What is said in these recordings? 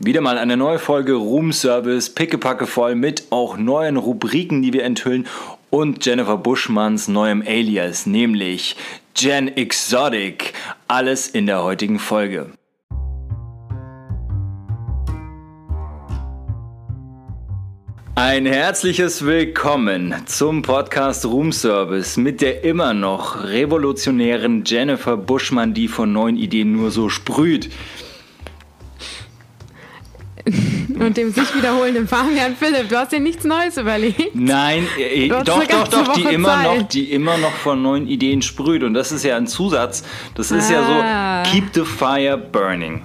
Wieder mal eine neue Folge Room Service, pickepacke voll mit auch neuen Rubriken, die wir enthüllen und Jennifer Buschmanns neuem Alias, nämlich Jen Exotic. Alles in der heutigen Folge. Ein herzliches Willkommen zum Podcast Room Service mit der immer noch revolutionären Jennifer Buschmann, die von neuen Ideen nur so sprüht. Und dem sich wiederholenden Fabian Philipp. Du hast dir nichts Neues überlegt. Nein, äh, doch, doch, doch, die immer, noch, die immer noch von neuen Ideen sprüht. Und das ist ja ein Zusatz. Das ist ah. ja so, ah. keep the fire burning.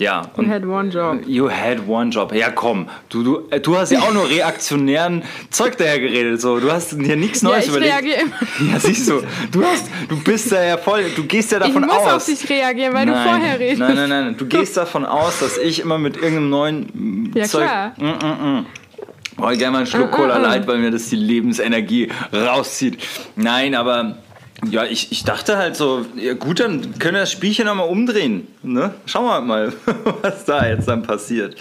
Ja. You had one job. You had one job. Ja, komm. Du, du, äh, du hast ja auch nur reaktionären Zeug daher geredet. So. Du hast dir nichts Neues ja, ich überlegt. Reagiere immer. Ja, siehst du. Du, hast, du bist da ja voll. Du gehst ja davon aus. Ich muss aus. auf dich reagieren, weil nein, du vorher redest. Nein, nein, nein. Du gehst davon aus, dass ich immer mit irgendeinem neuen ja, Zeug. Klar. Mm, mm, mm. Brauche gerne mal einen Schluck mm, Cola mm, Light, weil mir das die Lebensenergie rauszieht. Nein, aber ja, ich, ich dachte halt so, ja gut, dann können wir das Spielchen nochmal umdrehen. Ne? Schauen wir mal, was da jetzt dann passiert.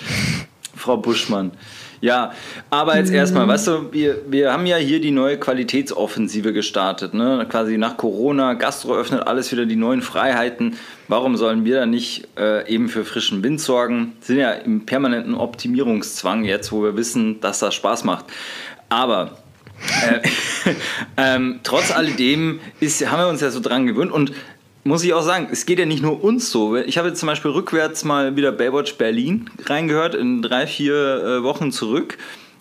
Frau Buschmann. Ja, aber jetzt erstmal, weißt du, wir, wir haben ja hier die neue Qualitätsoffensive gestartet. Ne? Quasi nach Corona, Gastro öffnet alles wieder die neuen Freiheiten. Warum sollen wir dann nicht äh, eben für frischen Wind sorgen? Sind ja im permanenten Optimierungszwang jetzt, wo wir wissen, dass das Spaß macht. Aber äh, ähm, trotz alledem ist, haben wir uns ja so dran gewöhnt und muss ich auch sagen, es geht ja nicht nur uns so. Ich habe jetzt zum Beispiel rückwärts mal wieder Baywatch Berlin reingehört, in drei, vier äh, Wochen zurück.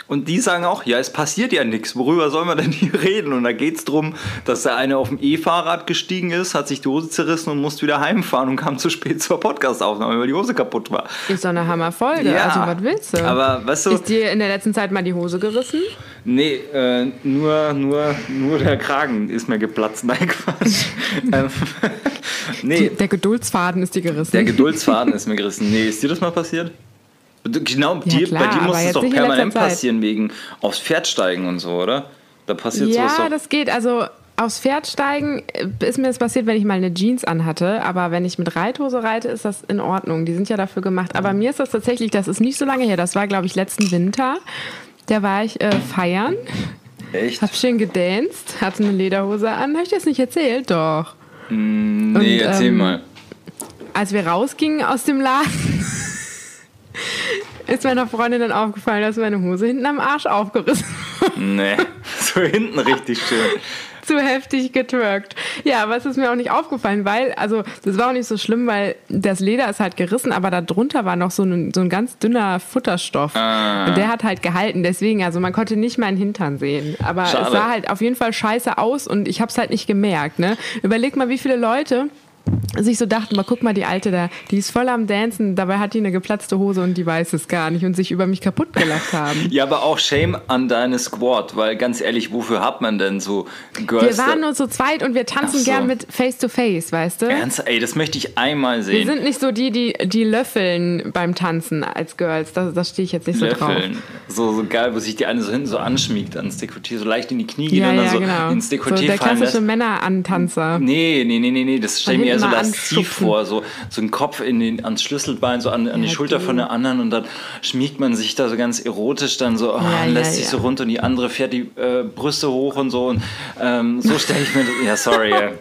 Und die sagen auch, ja, es passiert ja nichts. Worüber soll man denn hier reden? Und da geht es darum, dass der eine auf dem E-Fahrrad gestiegen ist, hat sich die Hose zerrissen und musste wieder heimfahren und kam zu spät zur Podcastaufnahme, weil die Hose kaputt war. Ist doch eine Hammerfolge. Ja, also, was willst du? Aber, weißt du. Ist dir in der letzten Zeit mal die Hose gerissen? Nee, äh, nur, nur, nur der Kragen ist mir geplatzt. Nein, Quatsch. Ähm, nee. Der Geduldsfaden ist dir gerissen. Der Geduldsfaden ist mir gerissen. Nee, ist dir das mal passiert? Genau, ja, dir, klar, bei dir muss es doch permanent passieren, wegen aufs Pferd steigen und so, oder? Da passiert ja, sowas Ja, das geht. Also aufs Pferd steigen äh, ist mir das passiert, wenn ich mal eine Jeans anhatte. Aber wenn ich mit Reithose reite, ist das in Ordnung. Die sind ja dafür gemacht. Aber mir ist das tatsächlich, das ist nicht so lange her. Das war, glaube ich, letzten Winter. Da war ich äh, feiern. Echt? Hab schön gedanced, hatte eine Lederhose an. Habe ich das nicht erzählt? Doch. Mm, nee, und, erzähl ähm, mal. Als wir rausgingen aus dem Laden ist meiner Freundin dann aufgefallen, dass meine Hose hinten am Arsch aufgerissen war. Nee, so hinten richtig schön. Zu heftig getwerkt. Ja, aber es ist mir auch nicht aufgefallen, weil, also, das war auch nicht so schlimm, weil das Leder ist halt gerissen, aber darunter war noch so ein, so ein ganz dünner Futterstoff. Ah. Und der hat halt gehalten. Deswegen, also, man konnte nicht meinen Hintern sehen. Aber Schade. es sah halt auf jeden Fall scheiße aus und ich hab's halt nicht gemerkt, ne? Überleg mal, wie viele Leute sich so dachten, mal guck mal, die Alte da, die ist voll am Dancen, dabei hat die eine geplatzte Hose und die weiß es gar nicht und sich über mich kaputt gelacht haben. ja, aber auch Shame an deine Squad, weil ganz ehrlich, wofür hat man denn so Girls? Wir waren nur so zweit und wir tanzen so. gern mit Face to Face, weißt du? Ernst? Ey, das möchte ich einmal sehen. Wir sind nicht so die, die, die löffeln beim Tanzen als Girls, da, da stehe ich jetzt nicht so löffeln. drauf. So, so geil, wo sich die eine so hinten so anschmiegt ans Dekolleté, so leicht in die Knie geht ja, und dann ja, so genau. ins Dekolleté so Der klassische Männerantanzer. Nee, nee, nee, nee, nee, das stelle ich mir eher so lasziv vor, so, so ein Kopf in den, ans Schlüsselbein, so an, an die Schulter von der anderen und dann schmiegt man sich da so ganz erotisch dann so, oh, ja, lässt sich so runter und die andere fährt die äh, Brüste hoch und so und ähm, so stelle ich mir das, ja sorry, äh,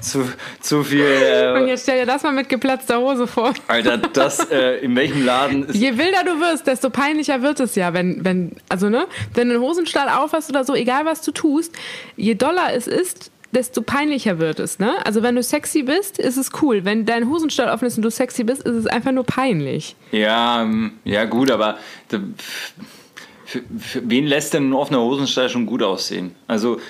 zu, zu viel. Äh, und jetzt stell dir das mal mit geplatzter Hose vor. Alter, das, äh, in welchem Laden ist... Je wilder du wirst, desto peinlicher wird es ja, wenn, wenn, also ne, wenn du einen Hosenstall aufhast oder so, egal was du tust, je doller es ist, desto peinlicher wird es, ne? Also wenn du sexy bist, ist es cool. Wenn dein Hosenstall offen ist und du sexy bist, ist es einfach nur peinlich. Ja, ähm, ja gut, aber für, für wen lässt denn ein offener Hosenstall schon gut aussehen? Also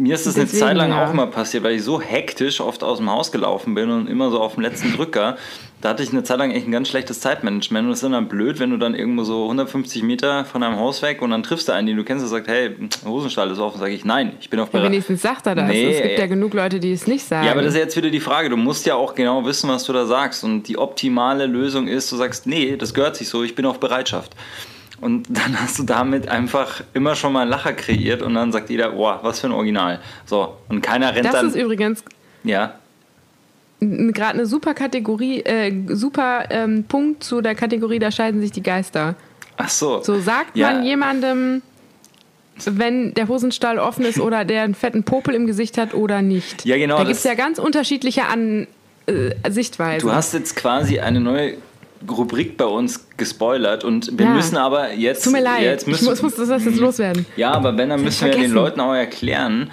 mir ist das Deswegen, eine Zeit lang ja. auch mal passiert, weil ich so hektisch oft aus dem Haus gelaufen bin und immer so auf dem letzten Drücker. Da hatte ich eine Zeit lang echt ein ganz schlechtes Zeitmanagement und es ist dann blöd, wenn du dann irgendwo so 150 Meter von deinem Haus weg und dann triffst du einen, den du kennst und sagst, hey, Hosenstall ist offen. Sage ich, nein, ich bin auf Bereit. Ja, wenigstens sagt er das. Nee, es gibt ja genug Leute, die es nicht sagen. Ja, aber das ist jetzt wieder die Frage. Du musst ja auch genau wissen, was du da sagst. Und die optimale Lösung ist, du sagst, nee, das gehört sich so, ich bin auf Bereitschaft. Und dann hast du damit einfach immer schon mal einen Lacher kreiert und dann sagt jeder, boah, was für ein Original. So, und keiner rennt das dann. Das ist übrigens. Ja. gerade eine super Kategorie, äh, super ähm, Punkt zu der Kategorie, da scheiden sich die Geister. Ach so. So sagt ja. man jemandem, wenn der Hosenstall offen ist oder der einen fetten Popel im Gesicht hat oder nicht. Ja, genau. Da gibt es ja ganz unterschiedliche An äh, Sichtweisen. Du hast jetzt quasi eine neue Rubrik bei uns gespoilert und wir ja. müssen aber jetzt. Tut mir leid, jetzt müssen, ich muss, muss das jetzt loswerden. Ja, aber wenn, dann müssen wir den Leuten auch erklären.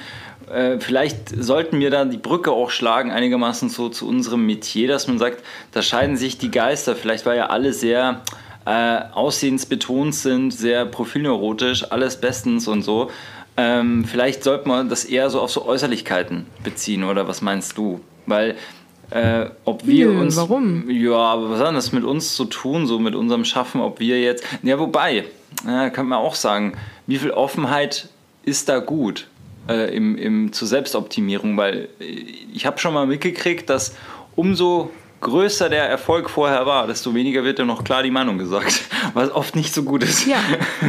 Äh, vielleicht sollten wir da die Brücke auch schlagen, einigermaßen so zu unserem Metier, dass man sagt, da scheiden sich die Geister. Vielleicht war ja alle sehr äh, aussehensbetont sind, sehr profilneurotisch, alles bestens und so. Ähm, vielleicht sollte man das eher so auf so Äußerlichkeiten beziehen, oder was meinst du? Weil äh, ob wir Nö, uns. Warum? Ja, aber was hat das mit uns zu tun, so mit unserem Schaffen, ob wir jetzt. Ja, wobei, ja, kann man auch sagen, wie viel Offenheit ist da gut äh, im, im, zur Selbstoptimierung? Weil ich habe schon mal mitgekriegt, dass umso größer der Erfolg vorher war, desto weniger wird dann noch klar die Meinung gesagt, was oft nicht so gut ist. Ja,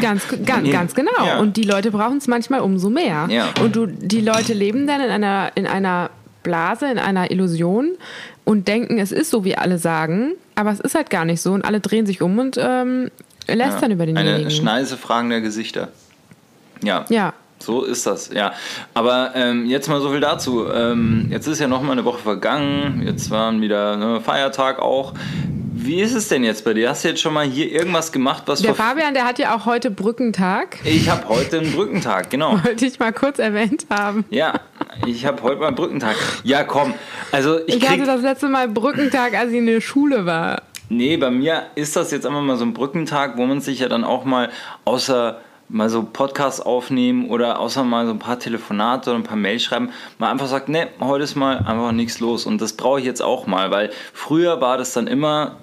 ganz, ganz, ganz genau. Ja. Und die Leute brauchen es manchmal umso mehr. Ja. Und du, die Leute leben dann in einer, in einer Blase, in einer Illusion und denken, es ist so, wie alle sagen, aber es ist halt gar nicht so und alle drehen sich um und ähm, lästern ja. über denjenigen. Eine Schneise fragender Gesichter. Ja. Ja. So ist das, ja. Aber ähm, jetzt mal so viel dazu. Ähm, jetzt ist ja noch mal eine Woche vergangen. Jetzt waren wieder ne, Feiertag auch. Wie ist es denn jetzt bei dir? Hast du jetzt schon mal hier irgendwas gemacht, was Der Fabian, der hat ja auch heute Brückentag. Ich habe heute einen Brückentag, genau. Wollte ich mal kurz erwähnt haben. Ja, ich habe heute mal einen Brückentag. Ja, komm. Also ich, ich hatte das letzte Mal Brückentag, als ich in der Schule war. Nee, bei mir ist das jetzt einfach mal so ein Brückentag, wo man sich ja dann auch mal außer mal so Podcasts aufnehmen oder außer mal so ein paar Telefonate oder ein paar Mails schreiben, mal einfach sagt, ne, heute ist mal einfach nichts los. Und das brauche ich jetzt auch mal, weil früher war das dann immer,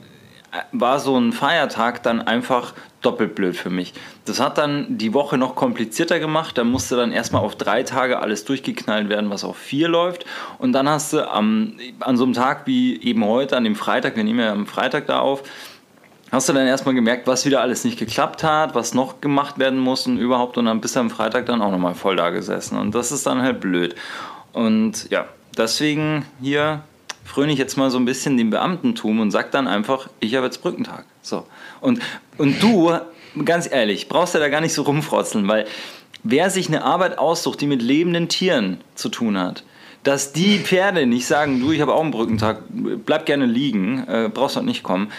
äh, war so ein Feiertag dann einfach doppelt blöd für mich. Das hat dann die Woche noch komplizierter gemacht. Da musste dann erstmal auf drei Tage alles durchgeknallt werden, was auf vier läuft. Und dann hast du am, an so einem Tag wie eben heute, an dem Freitag, wir nehmen ja am Freitag da auf, hast du dann erstmal gemerkt, was wieder alles nicht geklappt hat, was noch gemacht werden muss und überhaupt und dann bist du am Freitag dann auch nochmal voll da gesessen und das ist dann halt blöd. Und ja, deswegen hier fröne ich jetzt mal so ein bisschen dem Beamtentum und sag dann einfach, ich habe jetzt Brückentag. So. Und, und du, ganz ehrlich, brauchst ja da gar nicht so rumfrotzeln, weil wer sich eine Arbeit aussucht, die mit lebenden Tieren zu tun hat, dass die Pferde nicht sagen, du, ich habe auch einen Brückentag, bleib gerne liegen, äh, brauchst dort nicht kommen,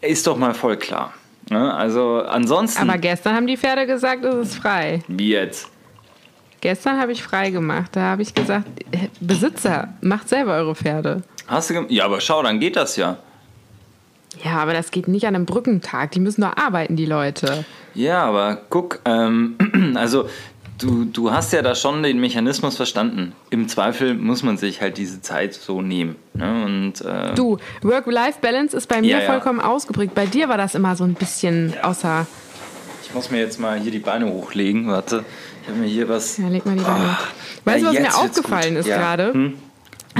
ist doch mal voll klar. Ne? Also ansonsten. Aber gestern haben die Pferde gesagt, es ist frei. Wie jetzt? Gestern habe ich frei gemacht. Da habe ich gesagt, Besitzer, macht selber eure Pferde. Hast du ja, aber schau, dann geht das ja. Ja, aber das geht nicht an einem Brückentag. Die müssen doch arbeiten, die Leute. Ja, aber guck, ähm, also du, du hast ja da schon den Mechanismus verstanden. Im Zweifel muss man sich halt diese Zeit so nehmen. Ne? Und, äh, du, Work-Life-Balance ist bei mir ja, ja. vollkommen ausgeprägt. Bei dir war das immer so ein bisschen außer. Ich muss mir jetzt mal hier die Beine hochlegen. Warte, ich habe mir hier was. Ja, leg mal die Beine. Oh, weißt du, was mir aufgefallen ist gerade? Hm?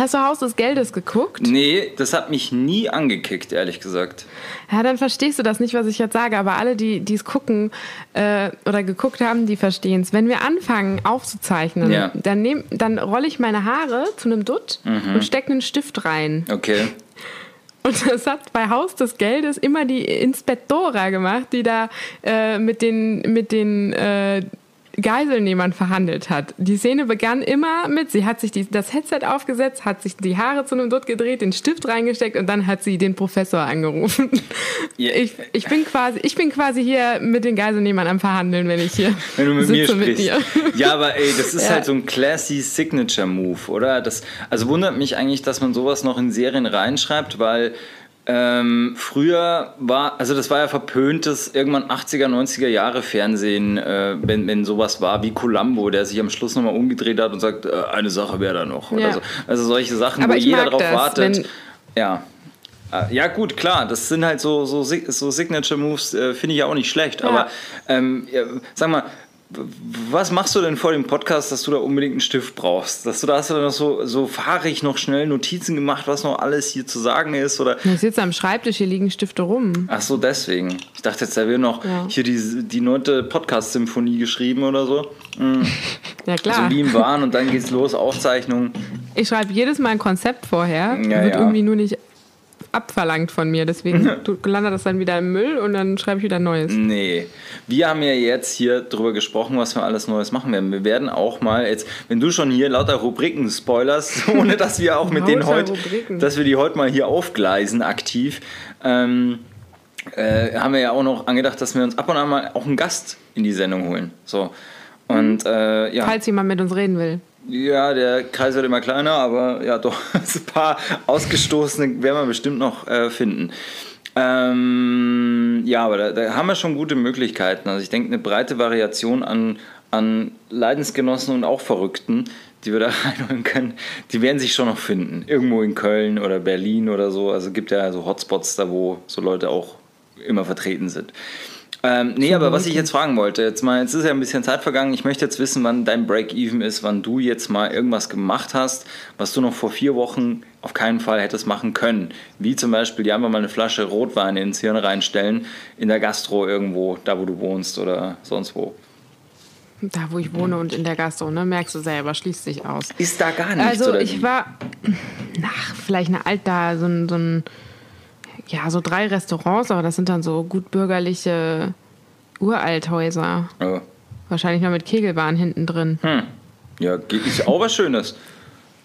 Hast du Haus des Geldes geguckt? Nee, das hat mich nie angekickt, ehrlich gesagt. Ja, dann verstehst du das nicht, was ich jetzt sage. Aber alle, die es gucken äh, oder geguckt haben, die verstehen es. Wenn wir anfangen aufzuzeichnen, ja. dann, nehm, dann rolle ich meine Haare zu einem Dutt mhm. und stecke einen Stift rein. Okay. Und das hat bei Haus des Geldes immer die Inspektora gemacht, die da äh, mit den, mit den äh, Geiselnehmern verhandelt hat. Die Szene begann immer mit, sie hat sich die, das Headset aufgesetzt, hat sich die Haare zu einem Dutt gedreht, den Stift reingesteckt und dann hat sie den Professor angerufen. Yeah. Ich, ich, bin quasi, ich bin quasi hier mit den Geiselnehmern am Verhandeln, wenn ich hier wenn du mit sitze mir sprichst. Mit dir. Ja, aber ey, das ist ja. halt so ein classy Signature Move, oder? Das, also wundert mich eigentlich, dass man sowas noch in Serien reinschreibt, weil ähm, früher war, also das war ja verpöntes, irgendwann 80er, 90er Jahre Fernsehen, äh, wenn, wenn sowas war wie Columbo, der sich am Schluss nochmal umgedreht hat und sagt, äh, eine Sache wäre da noch. Ja. So. Also solche Sachen, Aber wo jeder drauf das, wartet. Ja. Äh, ja, gut, klar, das sind halt so, so, so Signature Moves, äh, finde ich ja auch nicht schlecht. Ja. Aber ähm, ja, sag mal, was machst du denn vor dem Podcast, dass du da unbedingt einen Stift brauchst? Dass du da hast du dann noch so, so fahrig noch schnell Notizen gemacht, was noch alles hier zu sagen ist? Oder? Ich sitze am Schreibtisch, hier liegen Stifte rum. Ach so, deswegen. Ich dachte jetzt, da wäre noch Ja. hier die, die neunte Podcast-Symphonie geschrieben oder so. Mhm. Ja, So klar. wie im Wahn und dann geht's los, Aufzeichnung. Ich schreibe jedes Mal ein Konzept vorher. Ja, wird ja. irgendwie nur nicht abverlangt von mir. Deswegen tu- landet das dann wieder im Müll und dann schreibe ich wieder Neues. Nee. Wir haben ja jetzt hier drüber gesprochen, was wir alles Neues machen werden. Wir werden auch mal jetzt, wenn du schon hier lauter Rubriken spoilerst, ohne dass wir auch mit denen heute, Rubriken. dass wir die heute mal hier aufgleisen aktiv, ähm, äh, haben wir ja auch noch angedacht, dass wir uns ab und an mal auch einen Gast in die Sendung holen. So. Und äh, ja. Falls jemand mit uns reden will. Ja, der Kreis wird immer kleiner, aber ja, doch, ein paar Ausgestoßene werden wir bestimmt noch äh, finden. Ähm, ja, aber da, da haben wir schon gute Möglichkeiten. Also ich denke, eine breite Variation an, an Leidensgenossen und auch Verrückten, die wir da reinholen können, die werden sich schon noch finden. Irgendwo in Köln oder Berlin oder so. Also es gibt ja so Hotspots da, wo so Leute auch immer vertreten sind. Ähm, nee, aber was ich jetzt fragen wollte, jetzt mal, jetzt ist ja ein bisschen Zeit vergangen. Ich möchte jetzt wissen, wann dein Break-Even ist, wann du jetzt mal irgendwas gemacht hast, was du noch vor vier Wochen auf keinen Fall hättest machen können. Wie zum Beispiel, die einfach mal eine Flasche Rotwein ins Hirn reinstellen, in der Gastro irgendwo, da wo du wohnst oder sonst wo. Da, wo ich wohne und in der Gastro, ne? Merkst du selber, schließt sich aus. Ist da gar nichts, Also ich wie? war, ach, vielleicht eine alt da, so ein, so ein, ja, so drei Restaurants, aber das sind dann so gut bürgerliche Uralthäuser. Oh. Wahrscheinlich noch mit Kegelbahn hinten drin. Hm. Ja, ist auch was Schönes.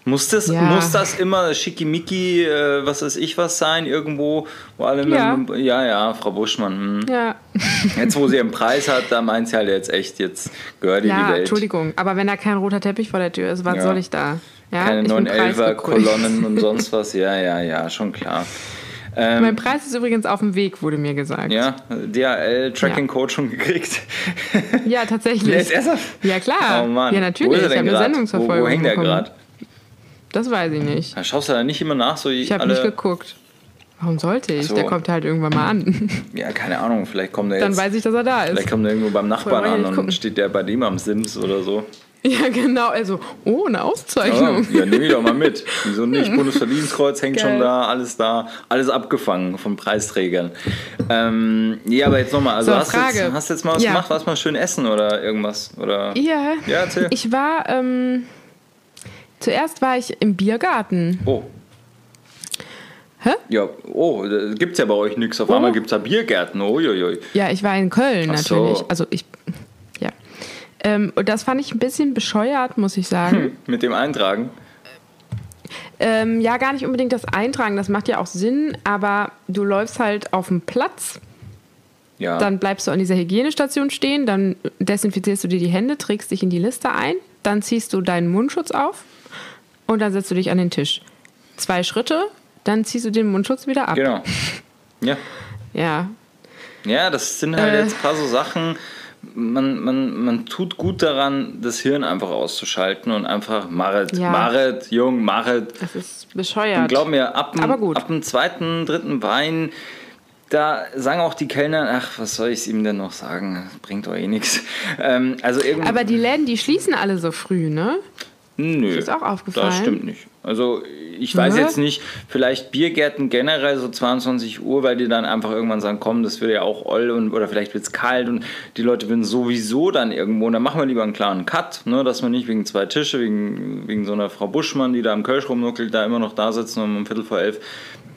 Muss das, Ja. muss das immer schickimicki, äh, was weiß ich was sein, irgendwo, wo alle Ja. mit, ja, ja, Frau Buschmann. Hm. Ja, Jetzt, wo sie einen Preis hat, da meint sie halt jetzt echt, jetzt gehört ihr die ja Welt. Entschuldigung. Aber wenn da kein roter Teppich vor der Tür ist, was Ja. soll ich da? Ja, Keine ich bin 911er preisgekrönt. Kolonnen und sonst was. Ja, ja, ja, schon klar. Mein Preis ist übrigens auf dem Weg, wurde mir gesagt. Ja, DHL Tracking Code schon gekriegt. Ja, tatsächlich. Der ist erst Ja, klar. Oh Mann. Ja, Wo natürlich. ist er Ich denn habe eine? Sendungsverfolgung. Wo, wo hängt der gerade? Das weiß ich nicht. Da schaust du da nicht immer nach, so Ich habe nicht geguckt. Warum sollte ich? so. Der kommt halt irgendwann mal an. Ja, keine Ahnung, vielleicht kommt er Dann jetzt. weiß ich, dass er da ist. Vielleicht kommt er irgendwo beim Nachbarn an und gucken? steht der bei dem am Sims oder so. Ja, genau. Also, oh, eine Ja, Auszeichnung. ja nehme ich doch mal mit. Wieso nicht? Bundesverdienstkreuz hängt schon Geil. da, alles da, alles abgefangen von Preisträgern. Ähm, ja, aber jetzt nochmal, also So, hast, du Frage. jetzt, hast jetzt mal was Ja. gemacht, was mal schön essen oder irgendwas? Oder? Ja. Ja, erzähl. Ich war, ähm, zuerst war ich im Biergarten. Oh. Hä? Ja, oh, da gibt's ja bei euch nichts. Auf Oh. einmal gibt's da Biergärten. Uiuiui. Ja, ich war in Köln so. natürlich. Also ich, ja. Ähm, und das fand ich ein bisschen bescheuert, muss ich sagen. Mit dem Eintragen. Ähm, ja, gar nicht unbedingt das Eintragen, das macht ja auch Sinn, aber du läufst halt auf dem Platz, Ja. dann bleibst du an dieser Hygienestation stehen, dann desinfizierst du dir die Hände, trägst dich in die Liste ein, dann ziehst du deinen Mundschutz auf und dann setzt du dich an den Tisch. Zwei Schritte, dann ziehst du den Mundschutz wieder ab. Genau. Ja. Ja, Ja, das sind halt Äh. jetzt ein paar so Sachen. Man, man, man tut gut daran, das Hirn einfach auszuschalten und einfach Maret, Ja. Maret, Jung, Maret. das ist bescheuert. Und glaub mir, ab dem, Aber gut. ab dem zweiten, dritten Wein, da sagen auch die Kellner, ach, was soll ich ihm denn noch sagen? Das bringt doch eh nichts. Ähm, also aber die Läden, die schließen alle so früh, ne? Nö, Ist auch aufgefallen? Das stimmt nicht. Also ich weiß Ne? jetzt nicht, vielleicht Biergärten generell so 22 Uhr, weil die dann einfach irgendwann sagen, komm, das wird ja auch oll und, oder vielleicht wird es kalt und die Leute würden sowieso dann irgendwo, und dann machen wir lieber einen klaren Cut, ne, dass wir nicht wegen zwei Tische, wegen, wegen so einer Frau Buschmann, die da im Kölsch rumnuckelt, da immer noch da sitzen um, um Viertel vor elf,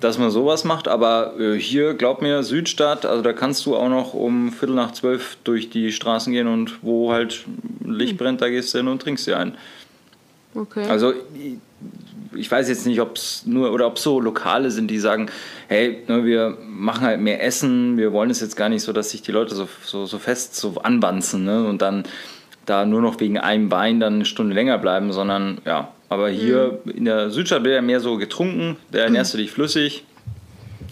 dass man sowas macht, aber äh, hier, glaub mir, Südstadt, also da kannst du auch noch um Viertel nach zwölf durch die Straßen gehen und wo halt Licht brennt, da gehst du hin und trinkst dir ein. Okay. Also ich- weiß jetzt nicht, ob es nur oder ob so Lokale sind, die sagen, hey, ne, wir machen halt mehr Essen, wir wollen es jetzt gar nicht so, dass sich die Leute so, so, so fest so anbanzen ne, und dann da nur noch wegen einem Wein dann eine Stunde länger bleiben, sondern ja, aber hier in der Südstadt wird ja mehr so getrunken, da ernährst du dich flüssig.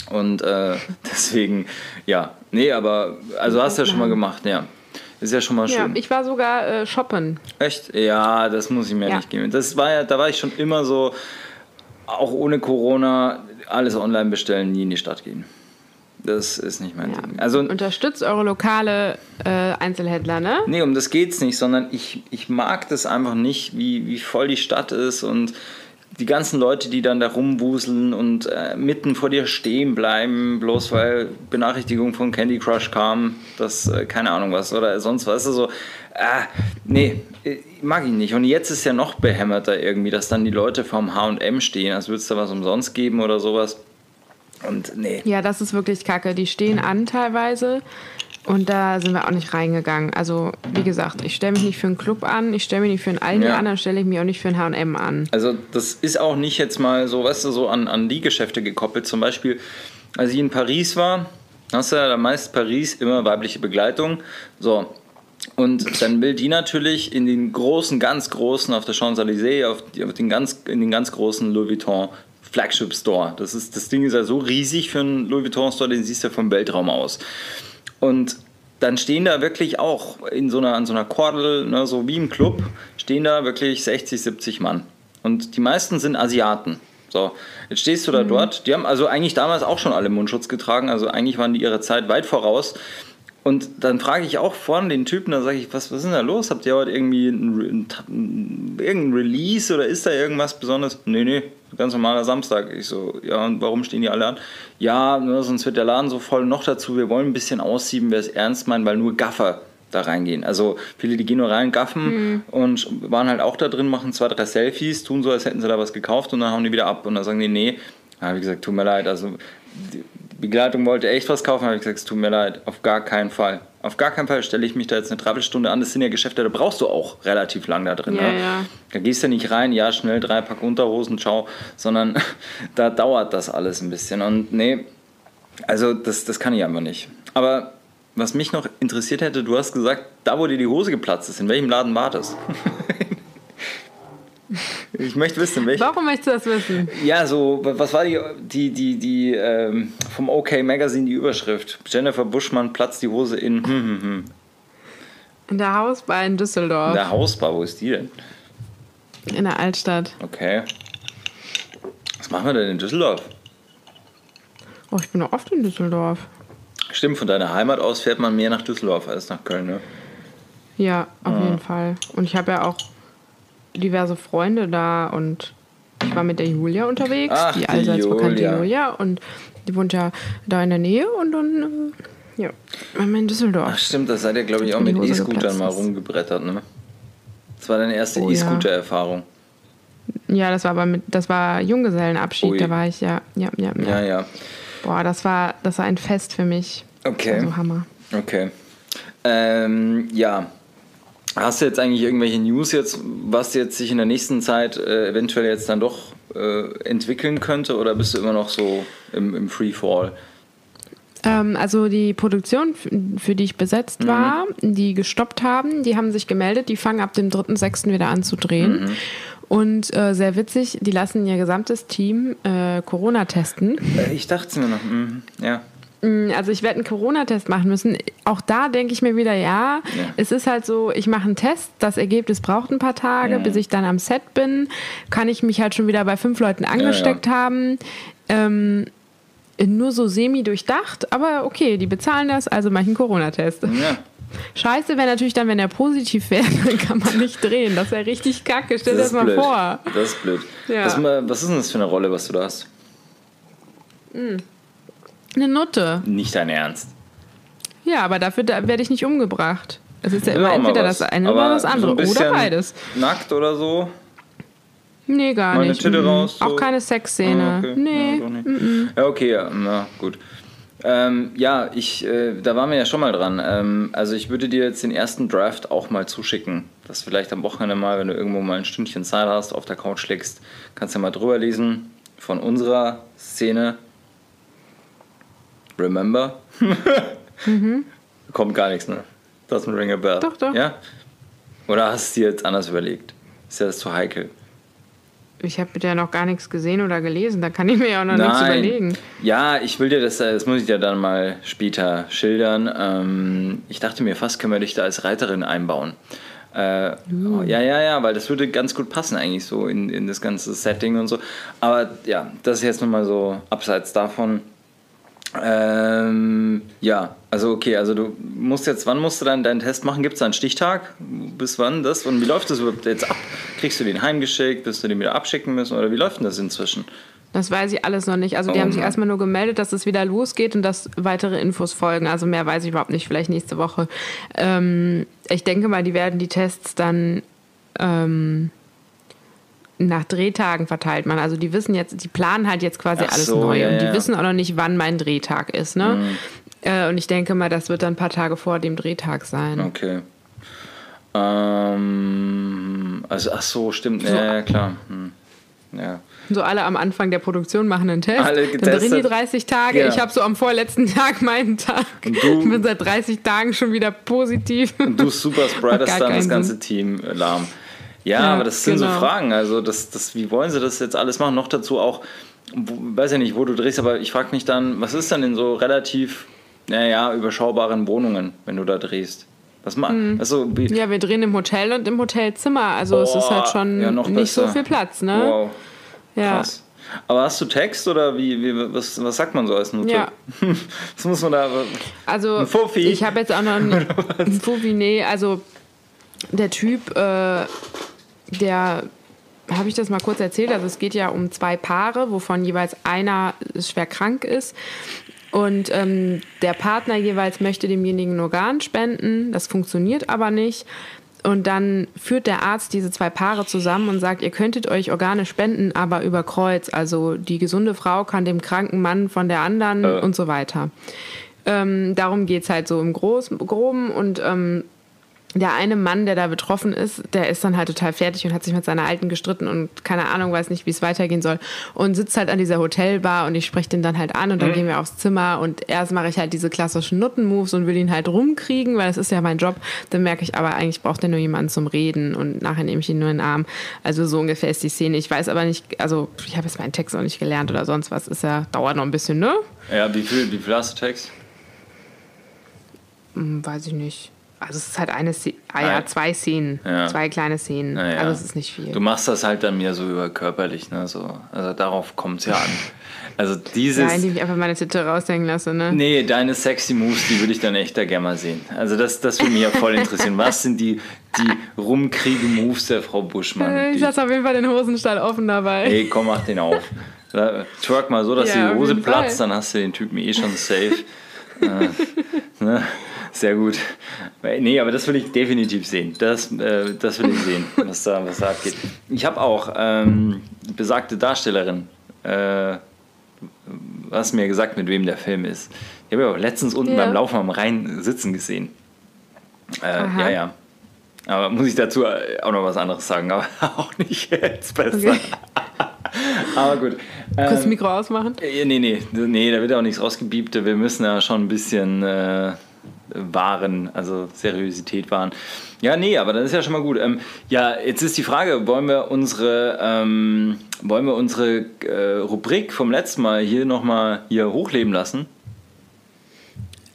Und äh, deswegen, ja, nee, aber also hast du ja schon mal gemacht, ja. Ist ja schon mal ja, schön. ich war sogar äh, shoppen. Echt? Ja, das muss ich mir Ja. nicht geben. Das war ja, da war ich schon immer so, auch ohne Corona, alles online bestellen, nie in die Stadt gehen. das ist nicht mein Ja. Ding. Also, Unterstützt eure lokale äh, Einzelhändler, ne? nee, um das geht's nicht, sondern ich, ich mag das einfach nicht, wie, wie voll die Stadt ist und die ganzen Leute, die dann da rumwuseln und äh, mitten vor dir stehen bleiben, bloß weil Benachrichtigung von Candy Crush kam, das, äh, keine Ahnung was, oder sonst was, so, ah, nee, äh, mag ich nicht. Und jetzt ist ja noch behämmerter irgendwie, dass dann die Leute vorm H&M stehen, als würde es da was umsonst geben oder sowas. Und nee. Ja, das ist wirklich kacke. Die stehen an teilweise und da sind wir auch nicht reingegangen. Also, wie gesagt, ich stelle mich nicht für einen Club an, ich stelle mich nicht für einen Aldi Ja. an, dann stelle ich mich auch nicht für einen H&M an. Also das ist auch nicht jetzt mal so, weißt du, so an, an die Geschäfte gekoppelt. Zum Beispiel, als ich in Paris war, hast du ja da meist Paris immer weibliche Begleitung. So. Und dann will die natürlich in den großen, ganz großen, auf der Champs-Élysées, auf, auf den ganz, in den ganz großen Louis Vuitton Flagship Store. Das, ist, das Ding ist ja so riesig für einen Louis Vuitton Store, den siehst du vom Weltraum aus. Und dann stehen da wirklich auch in so einer, an so einer Kordel, ne, so wie im Club, stehen da wirklich 60, 70 Mann. Und die meisten sind Asiaten. So, jetzt stehst du da dort. Die haben also eigentlich damals auch schon alle Mundschutz getragen. Also eigentlich waren die ihrer Zeit weit voraus. Und dann frage ich auch vorne den Typen, da sage ich, was, was ist denn da los? Habt ihr heute irgendwie ein, Re- ein, ein, irgendein Release oder ist da irgendwas Besonderes? Nee, nee, ganz normaler Samstag. Ich so, ja, und warum stehen die alle an? Ja, ne, sonst wird der Laden so voll. Noch dazu, wir wollen ein bisschen aussieben, wer es ernst meint, weil nur Gaffer da reingehen. Also viele, die gehen nur rein, gaffen und waren halt auch da drin, machen zwei, drei Selfies, tun so, als hätten sie da was gekauft und dann hauen die wieder ab und dann sagen die, nee, ja, wie gesagt, tut mir leid, also Begleitung wollte echt was kaufen, habe ich gesagt, es tut mir leid, auf gar keinen Fall. Auf gar keinen Fall stelle ich mich da jetzt eine Dreiviertelstunde an. Das sind ja Geschäfte, da brauchst du auch relativ lang da drin. Ja, ne? ja. Da gehst du nicht rein, ja, schnell drei Pack Unterhosen, ciao, sondern da dauert das alles ein bisschen. Und nee, also das, das kann ich einfach nicht. Aber was mich noch interessiert hätte, du hast gesagt, da wo dir die Hose geplatzt ist, in welchem Laden war das? ich möchte wissen, in welchem. Warum möchtest du das wissen? Ja, so, was war die, die, die, die ähm, vom OK Magazine die Überschrift? Jennifer Buschmann platzt die Hose in, hm, hm, hm. In der Hausbar in Düsseldorf, in der Hausbar, wo ist die denn? in der Altstadt. Okay. Was machen wir denn in Düsseldorf? Oh, ich bin doch oft in Düsseldorf. Stimmt, von deiner Heimat aus fährt man mehr nach Düsseldorf als nach Köln, ne? Ja, auf jeden Fall. Und ich habe ja auch diverse Freunde da und ich war mit der Julia unterwegs, Ach, die die allseits bekannte Julia. Julia. Und die wohnt ja da in der Nähe und dann, äh, ja, waren wir in Düsseldorf. Ach stimmt, das seid ihr, glaube ich, auch mit E-Scootern mal rumgebrettert, ne? Das war deine erste Oh. E-Scooter-Erfahrung. Ja, das war aber mit, das war Junggesellenabschied, Ui. da war ich ja, ja, ja, ja. Ja, ja. Boah, das war, das war ein Fest für mich. Okay. Also Hammer. Okay. Ähm, ja. Hast du jetzt eigentlich irgendwelche News jetzt, was jetzt sich in der nächsten Zeit äh, eventuell jetzt dann doch äh, entwickeln könnte oder bist du immer noch so im, im Freefall? Ähm, also die Produktion, für die ich besetzt Mhm. war, die gestoppt haben, die haben sich gemeldet, die fangen ab dem 3.6. wieder an zu drehen. Mhm. Und äh, sehr witzig, die lassen ihr gesamtes Team äh, Corona testen. Äh, ich dachte es mir noch. Mhm. Ja. Mm, Also ich werde einen Corona-Test machen müssen. Auch da denke ich mir wieder, ja, Ja. es ist halt so, ich mache einen Test, das Ergebnis braucht ein paar Tage, Mhm. bis ich dann am Set bin, kann ich mich halt schon wieder bei fünf Leuten angesteckt haben. Ähm, nur so semi durchdacht, aber okay, die bezahlen das, also mache ich einen Corona-Test. ja. Scheiße wäre natürlich dann, wenn er positiv wäre, dann kann man nicht drehen. Das wäre richtig kacke. Stell dir das ist mal blöd. vor. Das ist blöd. Ja. Was, was ist denn das für eine Rolle, was du da hast? Eine Nutte. Nicht dein Ernst. Ja, aber dafür da werde ich nicht umgebracht. Es ist ja immer mal entweder was. das eine Aber oder das andere. so oder beides. Nackt oder so? Nee, gar Mal eine nicht. Titte Mhm. raus, so? Auch keine Sexszene. Ah, okay. Nee. Ja, nicht. ja, okay, ja, na gut. Ähm, ja, ich, äh, da waren wir ja schon mal dran. Ähm, also ich würde dir jetzt den ersten Draft auch mal zuschicken. Dass vielleicht am Wochenende mal, wenn du irgendwo mal ein Stündchen Zeit hast, auf der Couch legst, kannst du mal drüber lesen von unserer Szene. Remember? Kommt gar nichts, ne? Doesn't ring a bell. Mhm. Doch, doch. Ja? Oder hast du dir jetzt anders überlegt? Ist ja das zu heikel? Ich habe ja noch gar nichts gesehen oder gelesen. Da kann ich mir ja auch noch nichts überlegen. Ja, ich will dir das, äh, das muss ich dir dann mal später schildern. Ähm, ich dachte mir, fast können wir dich da als Reiterin einbauen. Äh, oh, ja, ja, ja, weil das würde ganz gut passen eigentlich so in, in das ganze Setting und so. Aber ja, das ist jetzt nochmal so abseits davon. Ähm, ja, also okay, also du musst jetzt, wann musst du dann deinen Test machen? Gibt es da einen Stichtag? Bis wann das? Und wie läuft das überhaupt jetzt ab? Kriegst du den heimgeschickt? Wirst du den wieder abschicken müssen? Oder wie läuft denn das inzwischen? Das weiß ich alles noch nicht. Also die Oh haben sich erstmal nur gemeldet, dass es wieder losgeht und dass weitere Infos folgen. Also mehr weiß ich überhaupt nicht. Vielleicht nächste Woche. Ähm, ich denke mal, die werden die Tests dann ähm, nach Drehtagen verteilt machen. Also die wissen jetzt, die planen halt jetzt quasi Ach alles so, neu ja, und die ja. wissen auch noch nicht, wann mein Drehtag ist. Ne? Äh, und ich denke mal, das wird dann ein paar Tage vor dem Drehtag sein. Okay. Ähm, also, ach so, stimmt. So. Ja, ja, klar. Hm. Ja. So alle am Anfang der Produktion machen einen Test. Alle dann drehen die getestet. 30 Tage. Ja. Ich habe so am vorletzten Tag meinen Tag. Und du- Ich bin seit 30 Tagen schon wieder positiv. Und du super gar dann das ganze. Team äh, lahm. Ja, Ja, aber das sind so genau. Fragen. Also, das, das, wie wollen sie das jetzt alles machen? Noch dazu auch, weiß ja nicht, wo du drehst, aber ich frage mich dann, was ist dann in so relativ, naja, überschaubaren Wohnungen, wenn du da drehst? Was ma also, wie, Mhm. Ja, wir drehen im Hotel und im Hotelzimmer. Also es ist halt schon ja, noch nicht so besser. viel Platz, ne? Wow, ja. krass. Aber hast du Text oder wie, wie was, was sagt man so als Note? Ja. Was muss man da. Also Ein Fuffi? ich habe jetzt auch noch einen, einen Fuffi, nee, also der Typ, äh, der habe ich das mal kurz erzählt. Also es geht ja um zwei Paare, wovon jeweils einer schwer krank ist. Und ähm, der Partner jeweils möchte demjenigen ein Organ spenden. Das funktioniert aber nicht. Und dann führt der Arzt diese zwei Paare zusammen und sagt, ihr könntet euch Organe spenden, aber über Kreuz. Also die gesunde Frau kann dem kranken Mann von der anderen Äh. und so weiter. Ähm, darum geht es halt so im Groß Groben. Und ähm, der eine Mann, der da betroffen ist, der ist dann halt total fertig und hat sich mit seiner Alten gestritten und keine Ahnung, weiß nicht, wie es weitergehen soll. Und sitzt halt an dieser Hotelbar und ich spreche den dann halt an und dann gehen wir aufs Zimmer und erst mache ich halt diese klassischen Nutten-Moves und will ihn halt rumkriegen, weil das ist ja mein Job. Dann merke ich aber, eigentlich braucht er nur jemanden zum Reden und nachher nehme ich ihn nur in den Arm. Also so ungefähr ist die Szene. Ich weiß aber nicht, also ich habe jetzt meinen Text auch nicht gelernt oder sonst was. Ist ja, dauert noch ein bisschen, ne? Ja, wie viel, wie viel hast du Text? Hm, weiß ich nicht. Also es ist halt eine Szene, ah ja, zwei Szenen, Ja. zwei kleine Szenen. Ja, ja. Also es ist nicht viel. Du machst das halt dann mehr so über körperlich, ne? So, also darauf kommt es ja an. Also dieses. indem ich einfach meine Titte raushängen lasse, ne? Nee, deine sexy Moves, die würde ich dann echt da gerne mal sehen. Also das, das würde mich ja voll interessieren. Was sind die, die rumkriegen-Moves der Frau Buschmann? Ich Die, lasse auf jeden Fall den Hosenstall offen dabei. hey, komm, mach den auf. Twerk mal so, dass die Hose platzt, Fall. dann hast du den Typen eh schon safe. äh, ne? Sehr gut. Nee, aber das will ich definitiv sehen. Das, äh, das will ich sehen, was da, was da abgeht. Ich habe auch ähm, besagte Darstellerin, äh, was mir gesagt, mit wem der Film ist. Ich habe ja auch letztens unten Ja. beim Laufen am Rhein sitzen gesehen. Äh, ja, ja. Aber muss ich dazu auch noch was anderes sagen, aber auch nicht jetzt besser. Okay. Aber gut. Das Ähm, Mikro ausmachen. äh, nee, nee, nee, da wird auch nichts rausgebiebt. Wir müssen ja schon ein bisschen äh, wahren, also Seriosität wahren. Ja, nee, aber das ist ja schon mal gut. Ähm, ja, jetzt ist die Frage, wollen wir unsere, ähm, wollen wir unsere äh, Rubrik vom letzten Mal hier nochmal hier hochleben lassen?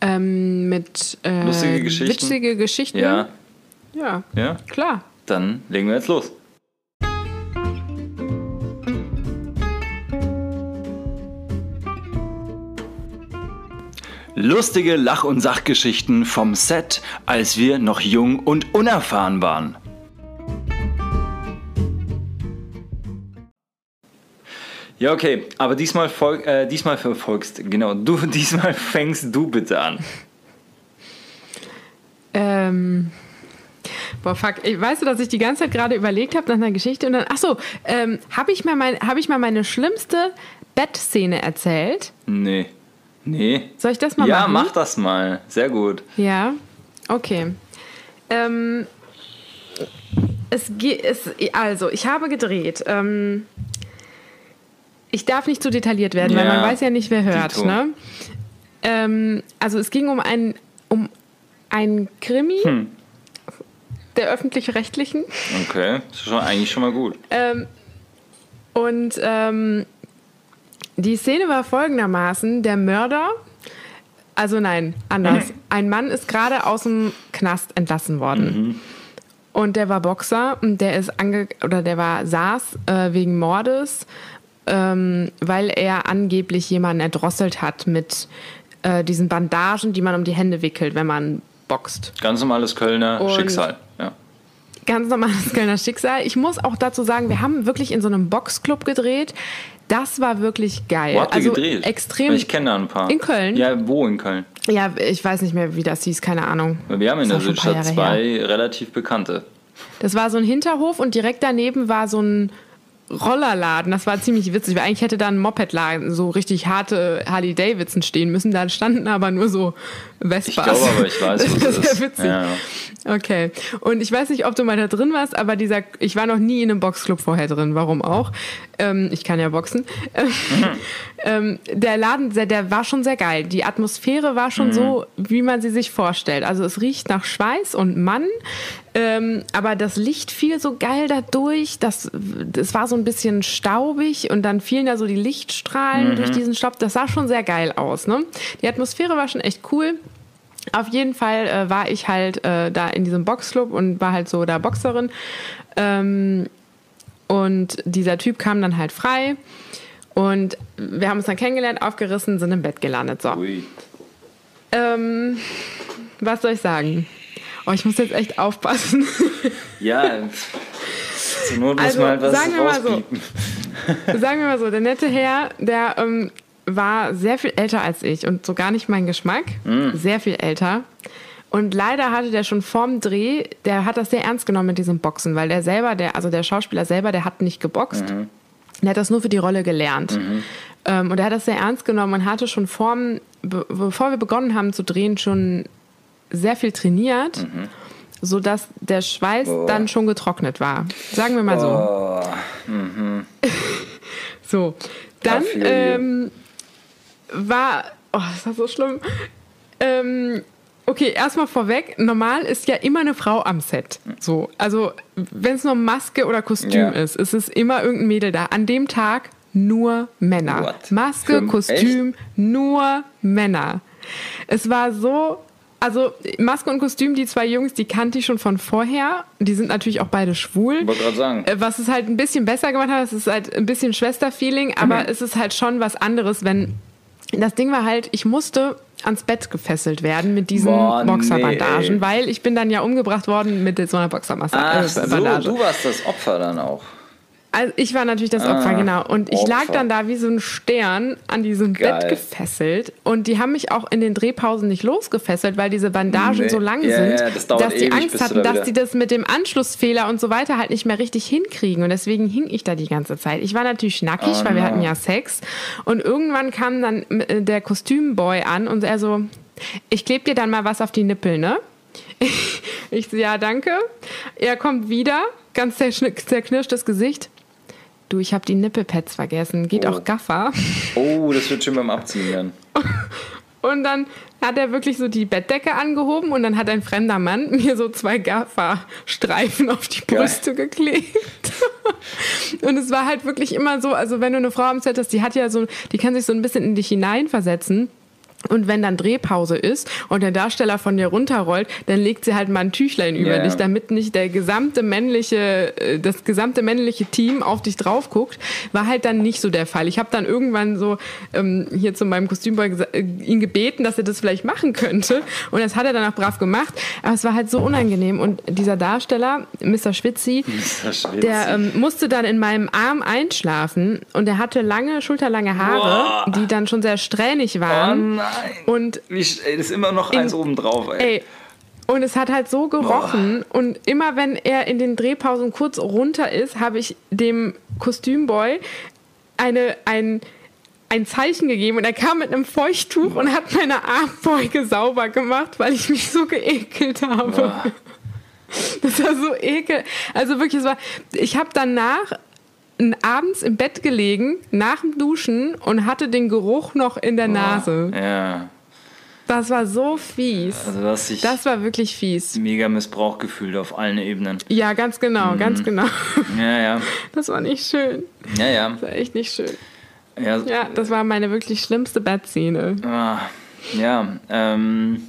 Ähm, mit äh, Lustige Geschichten? witzige Geschichten. Ja, Ja, ja. klar. Dann legen wir jetzt los. Lustige Lach- und Sachgeschichten vom Set, als wir noch jung und unerfahren waren. Ja, okay, aber diesmal, folg, äh, diesmal verfolgst, genau, du, diesmal fängst du bitte an. Ähm, boah, fuck. Ich, weißt du, dass ich die ganze Zeit gerade überlegt habe nach einer Geschichte und dann, ach so, ähm, habe ich, mal mein, hab ich mal meine schlimmste Bettszene erzählt? Nee, nee. Soll ich das mal Ja, machen? mach das mal, sehr gut. Ja, okay. Ähm, es geht, es, also, ich habe gedreht. Ähm, ich darf nicht zu detailliert werden, weil Ja, man weiß ja nicht, wer hört. Ne? Ähm, also, es ging um einen, um einen Krimi Hm. der öffentlich-rechtlichen. Okay, das ist schon, eigentlich schon mal gut. Ähm, und ähm, die Szene war folgendermaßen: Der Mörder, also nein, anders. Ein Mann ist gerade aus dem Knast entlassen worden. Und der war Boxer und der ist ange oder der war saß äh, wegen Mordes ähm, weil er angeblich jemanden erdrosselt hat mit äh, diesen Bandagen, die man um die Hände wickelt, wenn man boxt. Ganz normales Kölner Und- Schicksal. Ja. Ganz normales Kölner Schicksal. Ich muss auch dazu sagen, wir haben wirklich in so einem Boxclub gedreht. Das war wirklich geil. Wo habt ihr also gedreht? extrem. Weil Ich kenne da ein paar. In Köln? Ja, wo in Köln? Ja, ich weiß nicht mehr, wie das hieß, keine Ahnung. Wir haben in der Südstadt zwei relativ bekannte. Das war so ein Hinterhof und direkt daneben war so ein Rollerladen. Das war ziemlich witzig, weil eigentlich hätte da ein Mopedladen, so richtig harte Harley Davidson stehen müssen. Da standen aber nur so Vespas. Ich glaube aber, ich weiß, was das ist. Ja witzig. Ja, ja. Okay. Und ich weiß nicht, ob du mal da drin warst, aber dieser, ich war noch nie in einem Boxclub vorher drin. Warum auch? Ähm, ich kann ja boxen. Ähm, ähm, der Laden, der, der war schon sehr geil. Die Atmosphäre war schon so, wie man sie sich vorstellt. Also es riecht nach Schweiß und Mann. Ähm, aber das Licht fiel so geil da durch. Das, das war so ein bisschen staubig und dann fielen da so die Lichtstrahlen durch diesen Staub. Das sah schon sehr geil aus. Ne? Die Atmosphäre war schon echt cool. Auf jeden Fall äh, war ich halt äh, da in diesem Boxclub und war halt so da Boxerin. Ähm, und dieser Typ kam dann halt frei. Und wir haben uns dann kennengelernt, aufgerissen, sind im Bett gelandet. So. Ähm, was soll ich sagen? Oh, ich muss jetzt echt aufpassen. Ja, zur Not muss Also, man halt was sagen wir mal so. Sagen wir mal so, der nette Herr, der ähm, war sehr viel älter als ich und so gar nicht mein Geschmack. Sehr viel älter. Und leider hatte der schon vorm Dreh, der hat das sehr ernst genommen mit diesem Boxen, weil der selber, der, also der Schauspieler selber, der hat nicht geboxt. Der hat das nur für die Rolle gelernt. Ähm, und er hat das sehr ernst genommen und hatte schon vorm, be bevor wir begonnen haben zu drehen, schon sehr viel trainiert, sodass der Schweiß dann schon getrocknet war. Sagen wir mal so. Oh, So, dann I feel you. ähm, war, oh, das war so schlimm. Ähm, okay, erstmal vorweg, normal ist ja immer eine Frau am Set. So, also wenn es nur Maske oder Kostüm Ja. ist, ist es immer irgendein Mädel da. An dem Tag nur Männer. What? Maske, Für- Kostüm, nur Männer. Es war so. Also Maske und Kostüm, die zwei Jungs, die kannte ich schon von vorher. Die sind natürlich auch beide schwul. Ich wollte gerade sagen. Äh, Was es halt ein bisschen besser gemacht hat, es ist halt ein bisschen Schwesterfeeling, aber Mhm. es ist halt schon was anderes, wenn. Das Ding war halt, ich musste ans Bett gefesselt werden mit diesen Boah, nee, Boxerbandagen, ey. weil ich bin dann ja umgebracht worden mit so einer Boxermassage. Ach so, du warst das Opfer dann auch. Also ich war natürlich das Opfer, Ah, genau. Und ich lag Opfer. dann da wie so ein Stern an diesem Geil. Bett gefesselt. Und die haben mich auch in den Drehpausen nicht losgefesselt, weil diese Bandagen Nee. so lang Ja, sind, ja, das dass die Angst hatten, da dass die das mit dem Anschlussfehler und so weiter halt nicht mehr richtig hinkriegen. Und deswegen hing ich da die ganze Zeit. Ich war natürlich nackig, Oh weil wir no. hatten ja Sex. Und irgendwann kam dann äh, der Kostümboy an und er so, ich kleb dir dann mal was auf die Nippel, ne? Ich so, ja, danke. Er kommt wieder, ganz zerknirschtes Gesicht. Du, ich habe die Nippelpads vergessen. Geht Oh. auch Gaffer. Oh, das wird schon beim Abziehen dann. Und dann hat er wirklich so die Bettdecke angehoben und dann hat ein fremder Mann mir so zwei Gafferstreifen auf die Geil. Brüste geklebt. und es war halt wirklich immer so, also wenn du eine Frau am Set hast, die hat ja so, die kann sich so ein bisschen in dich hineinversetzen. Und wenn dann Drehpause ist und der Darsteller von dir runterrollt, dann legt sie halt mal ein Tüchlein über Ja. dich, damit nicht der gesamte männliche, äh, das gesamte männliche Team auf dich drauf guckt. War halt dann nicht so der Fall. Ich habe dann irgendwann so ähm, hier zu meinem Kostümboy äh, ihn gebeten, dass er das vielleicht machen könnte. Und das hat er dann auch brav gemacht. Aber es war halt so unangenehm. Und dieser Darsteller, Mr. Schwitzi, Das ist der ähm, musste dann in meinem Arm einschlafen und er hatte lange, schulterlange Haare, Boah. die dann schon sehr strähnig oh waren. nein. Und das ist immer noch In- eins oben drauf, ey. ey, und es hat halt so gerochen. Und immer wenn er in den Drehpausen kurz runter ist, habe ich dem Kostümboy eine, ein, ein Zeichen gegeben und er kam mit einem Feuchttuch und hat meine Armbeuge sauber gemacht, weil ich mich so geekelt habe. Boah. Das war so ekel. Also wirklich, es war. Ich habe danach abends im Bett gelegen, nach dem Duschen und hatte den Geruch noch in der Nase. Ja, Das war so fies. also dich Das war wirklich fies. mega Missbrauch gefühlt auf allen Ebenen. Ja, ganz genau, ganz genau. Ja, ja. Das war nicht schön. Ja, ja. Das war echt nicht schön. Ja, Ja, das war meine wirklich schlimmste Bettszene. Ah, ja, ähm,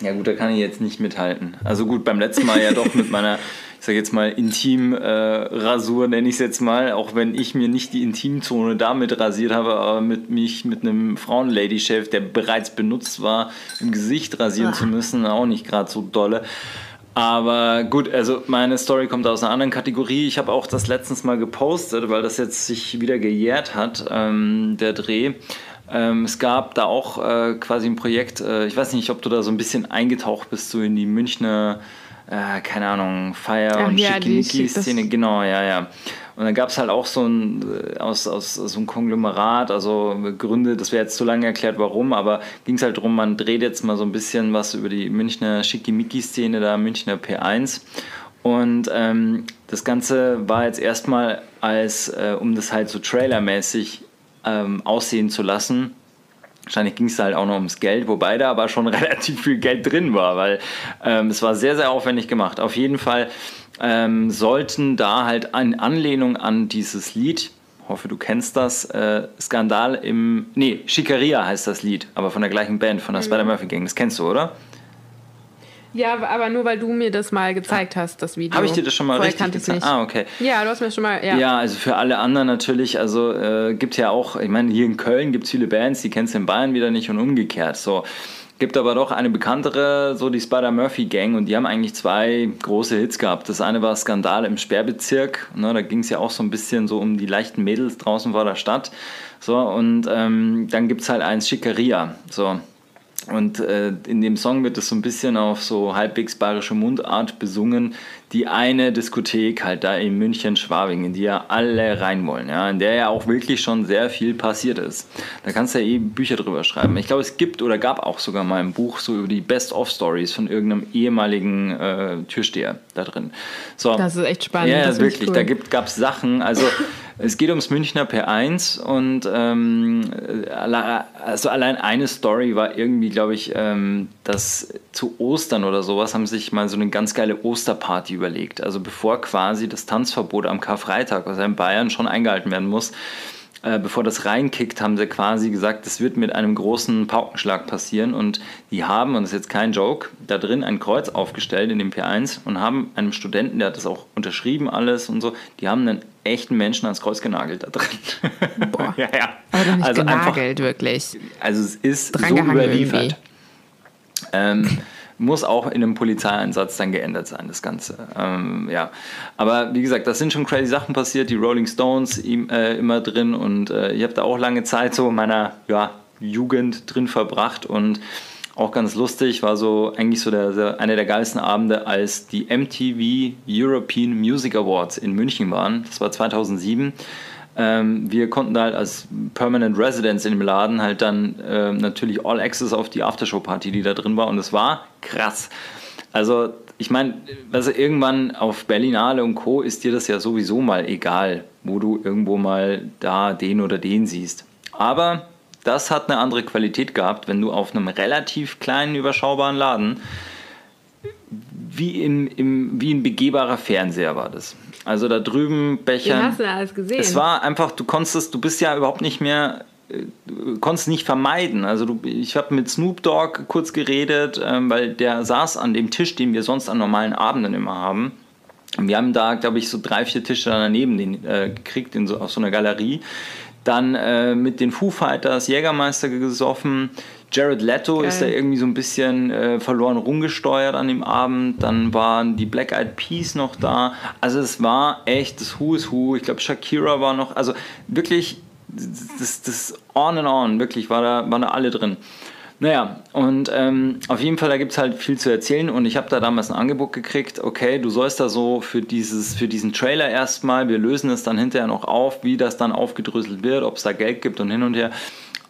ja gut, da kann ich jetzt nicht mithalten. Also gut, beim letzten Mal ja doch mit meiner sage jetzt mal, Intim-Rasur, äh, nenne ich es jetzt mal, auch wenn ich mir nicht die Intimzone damit rasiert habe, aber mit mich mit einem Frauen-Lady-Chef, der bereits benutzt war, im Gesicht rasieren Ach. zu müssen, auch nicht gerade so dolle. Aber gut, also meine Story kommt aus einer anderen Kategorie. Ich habe auch das letztens mal gepostet, weil das jetzt sich wieder gejährt hat, ähm, der Dreh. Ähm, es gab da auch äh, quasi ein Projekt, äh, ich weiß nicht, ob du da so ein bisschen eingetaucht bist, so in die Münchner, äh, keine Ahnung, Feier- Ach, und ja, Schickimicki-Szene. Genau, ja, ja. Und dann gab es halt auch so ein, äh, aus, aus, so ein Konglomerat, also Gründe, das wäre jetzt zu lange erklärt, warum, aber ging es halt darum, man dreht jetzt mal so ein bisschen was über die Münchner Schickimicki-Szene, da Münchner P1. Und ähm, das Ganze war jetzt erstmal als, äh, um das halt so trailermäßig ähm, aussehen zu lassen, Wahrscheinlich ging es halt auch noch ums Geld, wobei da aber schon relativ viel Geld drin war, weil ähm, es war sehr, sehr aufwendig gemacht. Auf jeden Fall ähm, sollten da halt in Anlehnung an dieses Lied, hoffe du kennst das, äh, Skandal im, nee, Schikaria heißt das Lied, aber von der gleichen Band, von der mhm. Spider-Murphy Gang, das kennst du, oder? Ja, aber nur weil du mir das mal gezeigt hast, das Video. Habe ich dir das schon mal Vorher richtig gezeigt? Ah, okay. Ja, du hast mir schon mal, ja. Ja, also für alle anderen natürlich, also äh, gibt ja auch, ich meine, hier in Köln gibt es viele Bands, die kennst du in Bayern wieder nicht und umgekehrt. So, Gibt aber doch eine bekanntere, so die Spider-Murphy-Gang, und die haben eigentlich zwei große Hits gehabt. Das eine war Skandal im Sperrbezirk, ne, da ging es ja auch so ein bisschen so um die leichten Mädels draußen vor der Stadt. So, und ähm, dann gibt es halt eins Schickeria. So, und äh, in dem Song wird es so ein bisschen auf so halbwegs bayerische Mundart besungen. Die eine Diskothek halt da in München, Schwabing, in die ja alle rein wollen, ja, in der ja auch wirklich schon sehr viel passiert ist. Da kannst du ja eh Bücher drüber schreiben. Ich glaube, es gibt oder gab auch sogar mal ein Buch so über die Best-of-Stories von irgendeinem ehemaligen äh, Türsteher da drin. So. Das ist echt spannend. Ja, wirklich. Cool. Da gab es Sachen. Also es geht ums Münchner P1 und ähm, also allein eine Story war irgendwie, glaube ich, ähm, dass zu Ostern oder sowas haben sich mal so eine ganz geile Osterparty überlegt. Also bevor quasi das Tanzverbot am Karfreitag, was in Bayern schon eingehalten werden muss, äh, bevor das reinkickt, haben sie quasi gesagt, das wird mit einem großen Paukenschlag passieren. Und die haben, und das ist jetzt kein Joke, da drin ein Kreuz aufgestellt in dem P1 und haben einem Studenten, der hat das auch unterschrieben alles und so, die haben einen echten Menschen ans Kreuz genagelt da drin. Boah. ja, ja. Aber doch nicht also genagelt, einfach, wirklich. Also es ist so überliefert. Ähm, muss auch in einem Polizeieinsatz dann geändert sein, das Ganze. Ähm, ja. Aber wie gesagt, das sind schon crazy Sachen passiert, die Rolling Stones äh, immer drin und äh, ich habe da auch lange Zeit so in meiner ja, Jugend drin verbracht und auch ganz lustig, war so eigentlich so der, der, einer der geilsten Abende, als die MTV European Music Awards in München waren. Das war 2007. Ähm, wir konnten da halt als Permanent Residents in dem Laden halt dann äh, natürlich All Access auf die Aftershow-Party, die da drin war. Und es war krass. Also, ich meine, also irgendwann auf Berlinale und Co. ist dir das ja sowieso mal egal, wo du irgendwo mal da den oder den siehst. Aber das hat eine andere Qualität gehabt, wenn du auf einem relativ kleinen, überschaubaren Laden wie, im, im, wie ein begehbarer Fernseher war das. Also da drüben Becher. Den hast du alles gesehen. Es war einfach, du konntest, du bist ja überhaupt nicht mehr, du konntest nicht vermeiden. Also du, ich habe mit Snoop Dogg kurz geredet, ähm, weil der saß an dem Tisch, den wir sonst an normalen Abenden immer haben. Wir haben da, glaube ich, so drei, vier Tische daneben den, äh, gekriegt in so, auf so einer Galerie. Dann äh, mit den Foo Fighters Jägermeister gesoffen. Jared Leto Geil. ist da irgendwie so ein bisschen äh, verloren rumgesteuert an dem Abend. Dann waren die Black Eyed Peas noch da. Also es war echt das Who is Who. Ich glaube, Shakira war noch. Also wirklich das, das On and On. Wirklich war da, waren da alle drin. Naja, und ähm, auf jeden Fall, da gibt es halt viel zu erzählen und ich habe da damals ein Angebot gekriegt, okay, du sollst da so für, dieses, für diesen Trailer erstmal, wir lösen es dann hinterher noch auf, wie das dann aufgedröselt wird, ob es da Geld gibt und hin und her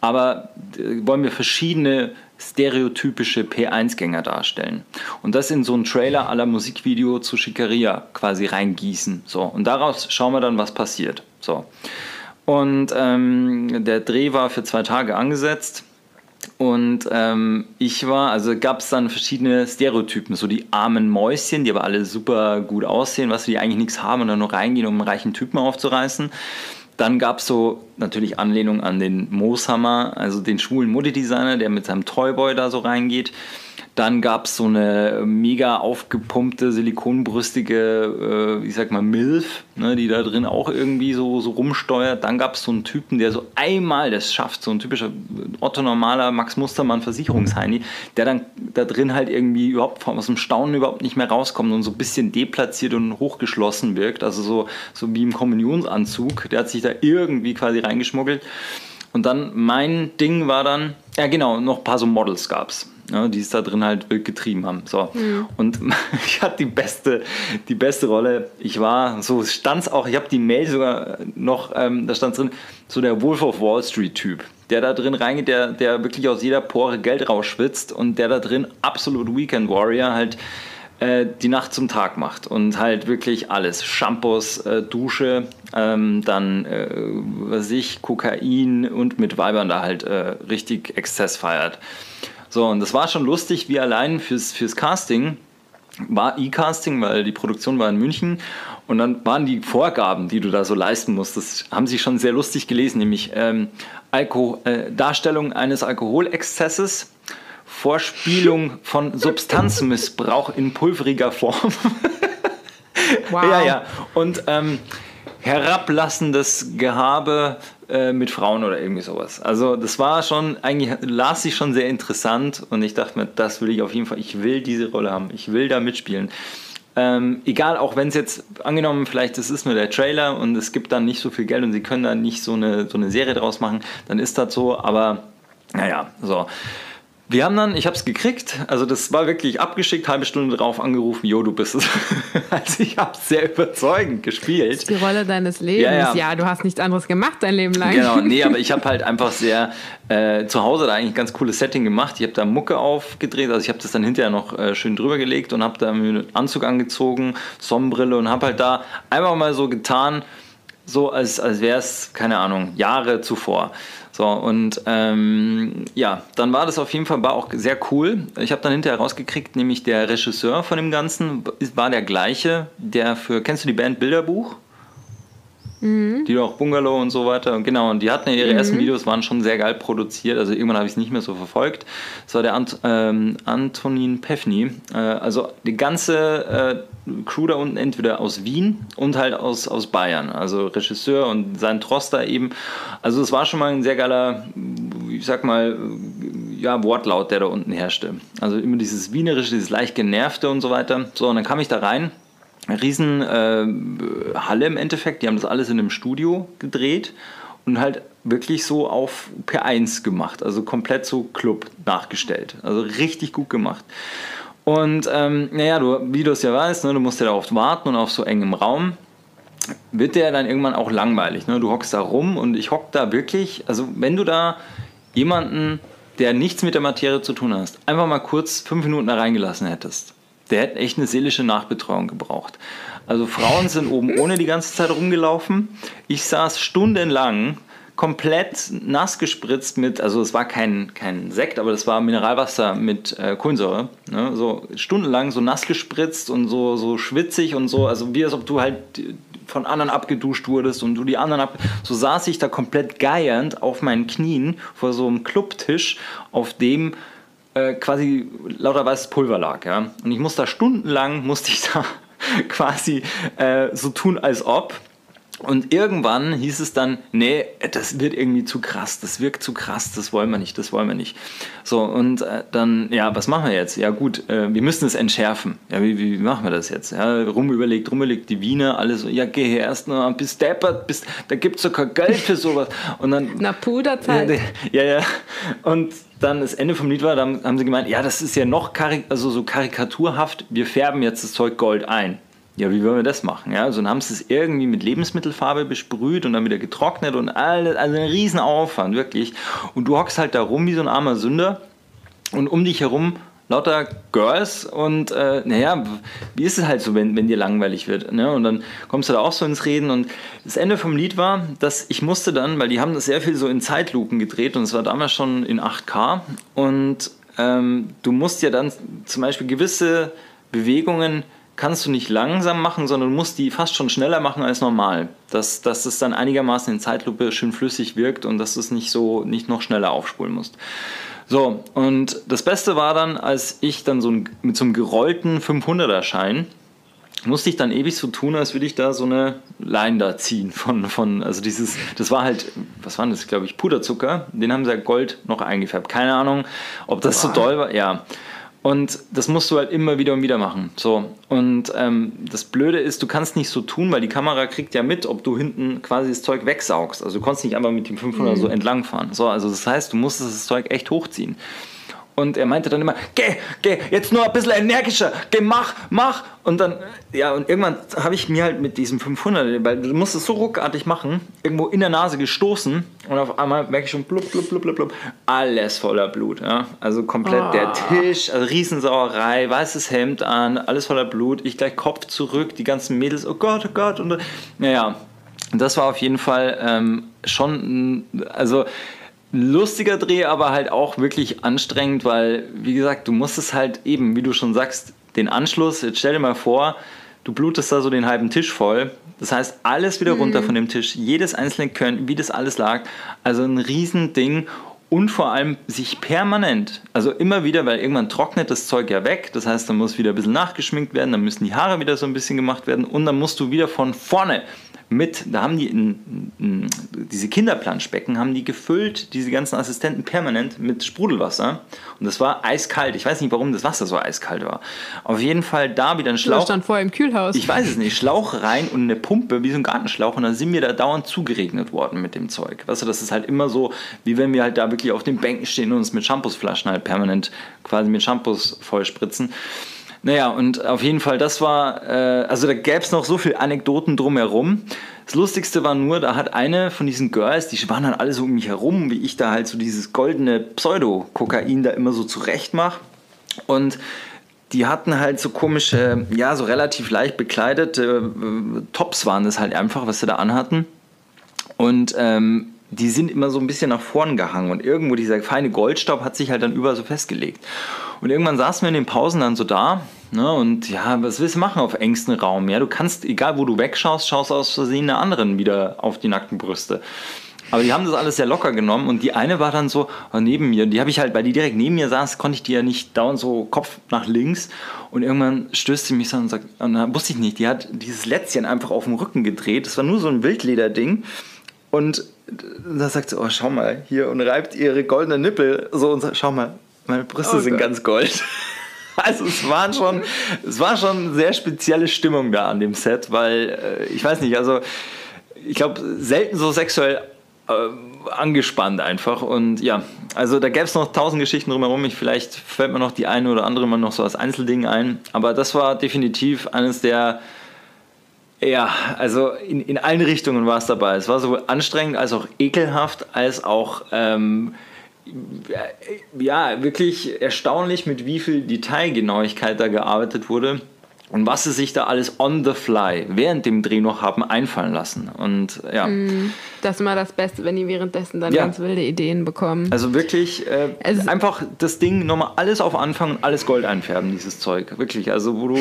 aber äh, wollen wir verschiedene stereotypische P1-Gänger darstellen. Und das in so einen Trailer aller Musikvideo zu Schickeria quasi reingießen. So, und daraus schauen wir dann, was passiert. So. Und ähm, der Dreh war für zwei Tage angesetzt. Und ähm, ich war, also gab es dann verschiedene Stereotypen, so die armen Mäuschen, die aber alle super gut aussehen, was die eigentlich nichts haben und dann nur reingehen, um einen reichen Typen aufzureißen. Dann gab es so natürlich Anlehnung an den Mooshammer, also den schwulen Modedesigner, der mit seinem Toyboy da so reingeht. Dann gab es so eine mega aufgepumpte, silikonbrüstige, äh, ich sag mal, Milf, ne, die da drin auch irgendwie so, so rumsteuert. Dann gab es so einen Typen, der so einmal das schafft, so ein typischer Otto-normaler Max Mustermann Versicherungsheini, der dann da drin halt irgendwie überhaupt aus dem Staunen überhaupt nicht mehr rauskommt und so ein bisschen deplatziert und hochgeschlossen wirkt. Also so, so wie im Kommunionsanzug. Der hat sich da irgendwie quasi reingeschmuggelt. Und dann mein Ding war dann, ja genau, noch ein paar so Models gab es ja, die es da drin halt wild getrieben haben. So. Mhm. Und ich hatte die beste, die beste Rolle. Ich war, so stand es auch, ich habe die Mail sogar noch, ähm, da stand drin, so der Wolf of Wall Street Typ, der da drin reingeht, der, der wirklich aus jeder Pore Geld rausschwitzt und der da drin absolut Weekend Warrior halt äh, die Nacht zum Tag macht und halt wirklich alles. Shampoos, äh, Dusche, ähm, dann, äh, was ich, Kokain und mit Weibern da halt äh, richtig Exzess feiert. So, und das war schon lustig, wie allein fürs, fürs Casting war E-Casting, weil die Produktion war in München und dann waren die Vorgaben, die du da so leisten musst, das haben sie schon sehr lustig gelesen, nämlich ähm, Alko äh, Darstellung eines Alkoholexzesses, Vorspielung von Substanzmissbrauch in pulveriger Form. wow. Ja, ja. Und ähm, herablassendes Gehabe äh, mit Frauen oder irgendwie sowas. Also das war schon, eigentlich las ich schon sehr interessant und ich dachte mir, das will ich auf jeden Fall, ich will diese Rolle haben, ich will da mitspielen. Ähm, egal, auch wenn es jetzt angenommen, vielleicht das ist nur der Trailer und es gibt dann nicht so viel Geld und sie können da nicht so eine, so eine Serie draus machen, dann ist das so, aber naja, so. Wir haben dann, ich habe es gekriegt, also das war wirklich abgeschickt, halbe Stunde drauf angerufen, jo, du bist es. also ich habe sehr überzeugend gespielt. Das ist die Rolle deines Lebens. Ja, ja. ja, du hast nichts anderes gemacht dein Leben lang. Genau, nee, aber ich habe halt einfach sehr äh, zu Hause da eigentlich ein ganz cooles Setting gemacht. Ich habe da Mucke aufgedreht, also ich habe das dann hinterher noch äh, schön drüber gelegt und habe da mir einen Anzug angezogen, Sonnenbrille und habe halt da einfach mal so getan, so als, als wäre es, keine Ahnung, Jahre zuvor. So, und ähm, ja, dann war das auf jeden Fall war auch sehr cool. Ich habe dann hinterher rausgekriegt, nämlich der Regisseur von dem Ganzen war der gleiche, der für, kennst du die Band Bilderbuch? Mhm. Die auch Bungalow und so weiter. Und genau, und die hatten ja ihre mhm. ersten Videos, waren schon sehr geil produziert. Also irgendwann habe ich es nicht mehr so verfolgt. Das war der Ant ähm, Antonin Pefni. Äh, also die ganze äh, Crew da unten entweder aus Wien und halt aus, aus Bayern. Also Regisseur und sein Troster eben. Also es war schon mal ein sehr geiler, ich sag mal, ja, Wortlaut, der da unten herrschte. Also immer dieses Wienerische, dieses leicht genervte und so weiter. So, und dann kam ich da rein riesen äh, im Endeffekt. Die haben das alles in einem Studio gedreht und halt wirklich so auf P1 gemacht. Also komplett so Club nachgestellt. Also richtig gut gemacht. Und ähm, naja, du, wie du es ja weißt, ne, du musst ja darauf warten und auf so engem Raum wird der dann irgendwann auch langweilig. Ne? Du hockst da rum und ich hock da wirklich, also wenn du da jemanden, der nichts mit der Materie zu tun hast, einfach mal kurz fünf Minuten da reingelassen hättest, der hätte echt eine seelische Nachbetreuung gebraucht. Also Frauen sind oben ohne die ganze Zeit rumgelaufen. Ich saß stundenlang komplett nass gespritzt mit, also es war kein, kein Sekt, aber das war Mineralwasser mit äh, Kohlensäure. Ne? So stundenlang so nass gespritzt und so, so schwitzig und so, also wie als ob du halt von anderen abgeduscht wurdest und du die anderen ab. So saß ich da komplett geiernd auf meinen Knien vor so einem Clubtisch, auf dem äh, quasi lauter weißes Pulver lag. Ja? Und ich musste da stundenlang, musste ich da quasi äh, so tun, als ob. Und irgendwann hieß es dann, nee, das wird irgendwie zu krass, das wirkt zu krass, das wollen wir nicht, das wollen wir nicht. So, und äh, dann, ja, was machen wir jetzt? Ja gut, äh, wir müssen es entschärfen. Ja, wie, wie, machen wir das jetzt? Ja, rumüberlegt, rumüberlegt, die Wiener, alle so, ja, geh erst noch, bis deppert, bis, da gibt es kein Geld für sowas. Und dann... Na, Puderzeit. Ja, ja, und dann das Ende vom Lied war, dann haben sie gemeint, ja, das ist ja noch also so karikaturhaft, wir färben jetzt das Zeug Gold ein. Ja, wie wollen wir das machen? Ja, also dann haben sie es irgendwie mit Lebensmittelfarbe besprüht und dann wieder getrocknet und alles, also ein Riesenaufwand, wirklich. Und du hockst halt da rum wie so ein armer Sünder und um dich herum lauter Girls und äh, naja, wie ist es halt so, wenn, wenn dir langweilig wird? Ne? Und dann kommst du da auch so ins Reden und das Ende vom Lied war, dass ich musste dann, weil die haben das sehr viel so in Zeitlupen gedreht und es war damals schon in 8K und ähm, du musst ja dann zum Beispiel gewisse Bewegungen kannst du nicht langsam machen, sondern du musst die fast schon schneller machen als normal. Dass, dass es dann einigermaßen in Zeitlupe schön flüssig wirkt und dass du es nicht so nicht noch schneller aufspulen musst. So, und das Beste war dann, als ich dann so ein, mit so einem gerollten 500er Schein musste ich dann ewig so tun, als würde ich da so eine Line da ziehen von, von also dieses, das war halt, was war das, glaube ich, Puderzucker, den haben sie ja Gold noch eingefärbt. Keine Ahnung, ob das Boah. so doll war, ja. Und das musst du halt immer wieder und wieder machen. So. Und ähm, das Blöde ist, du kannst nicht so tun, weil die Kamera kriegt ja mit, ob du hinten quasi das Zeug wegsaugst. Also du konntest nicht einfach mit dem 500 mhm. so entlangfahren. So, also das heißt, du musstest das Zeug echt hochziehen. Und er meinte dann immer, geh, geh, jetzt nur ein bisschen energischer, geh, mach, mach. Und dann, ja, und irgendwann habe ich mir halt mit diesem 500, weil du musst es so ruckartig machen, irgendwo in der Nase gestoßen und auf einmal merke ich schon blub, blub, blub, blub, blub, alles voller Blut. Ja? Also komplett oh. der Tisch, also Riesensauerei, weißes Hemd an, alles voller Blut. Ich gleich Kopf zurück, die ganzen Mädels, oh Gott, oh Gott. Und naja, das war auf jeden Fall ähm, schon, also lustiger Dreh, aber halt auch wirklich anstrengend, weil, wie gesagt, du musst es halt eben, wie du schon sagst, den Anschluss, jetzt stell dir mal vor, du blutest da so den halben Tisch voll. Das heißt, alles wieder mhm. runter von dem Tisch, jedes einzelne Können, wie das alles lag. Also ein Riesending und vor allem sich permanent, also immer wieder, weil irgendwann trocknet das Zeug ja weg, das heißt, dann muss wieder ein bisschen nachgeschminkt werden, dann müssen die Haare wieder so ein bisschen gemacht werden und dann musst du wieder von vorne mit, da haben die in, in, diese Kinderplanschbecken haben die gefüllt, diese ganzen Assistenten permanent mit Sprudelwasser und das war eiskalt. Ich weiß nicht, warum das Wasser so eiskalt war. Auf jeden Fall da wieder ein Schlauch. Das stand vorher im Kühlhaus. Ich weiß es nicht. Schlauch rein und eine Pumpe wie so ein Gartenschlauch und dann sind wir da dauernd zugeregnet worden mit dem Zeug. Weißt du, das ist halt immer so, wie wenn wir halt da wirklich auf den Bänken stehen und uns mit Shampoosflaschen halt permanent quasi mit Shampoos vollspritzen. Naja, und auf jeden Fall, das war, äh, also da gäbe es noch so viele Anekdoten drumherum. Das Lustigste war nur, da hat eine von diesen Girls, die waren dann alle so um mich herum, wie ich da halt so dieses goldene Pseudo-Kokain da immer so zurecht mache. Und die hatten halt so komische, ja, so relativ leicht bekleidete äh, Tops waren das halt einfach, was sie da anhatten. Und ähm, die sind immer so ein bisschen nach vorn gehangen und irgendwo dieser feine Goldstaub hat sich halt dann überall so festgelegt. Und irgendwann saßen wir in den Pausen dann so da ne, und ja, was willst du machen auf engstem Raum? Ja, du kannst, egal wo du wegschaust, schaust aus Versehen der anderen wieder auf die nackten Brüste. Aber die haben das alles sehr locker genommen und die eine war dann so oh, neben mir. Die habe ich halt, weil die direkt neben mir saß, konnte ich die ja nicht dauernd so Kopf nach links. Und irgendwann stößt sie mich so und sagt, und dann wusste ich nicht, die hat dieses Lätzchen einfach auf dem Rücken gedreht. Das war nur so ein Wildlederding. Und da sagt sie, oh, schau mal, hier und reibt ihre goldenen Nippel so und sagt, schau mal, meine Brüste oh sind ganz gold. Also es war schon, es war schon eine sehr spezielle Stimmung da an dem Set, weil äh, ich weiß nicht, also ich glaube selten so sexuell äh, angespannt einfach und ja, also da gäbe es noch tausend Geschichten drumherum. Ich, vielleicht fällt mir noch die eine oder andere mal noch so als Einzelding ein, aber das war definitiv eines der ja, also in, in allen Richtungen war es dabei. Es war sowohl anstrengend als auch ekelhaft, als auch ähm, ja, wirklich erstaunlich, mit wie viel Detailgenauigkeit da gearbeitet wurde und was sie sich da alles on the fly während dem Dreh noch haben einfallen lassen. Und ja. Mm, das ist immer das Beste, wenn die währenddessen dann ja. ganz wilde Ideen bekommen. Also wirklich äh, einfach das Ding nochmal alles auf Anfang und alles Gold einfärben, dieses Zeug. Wirklich. Also wo du,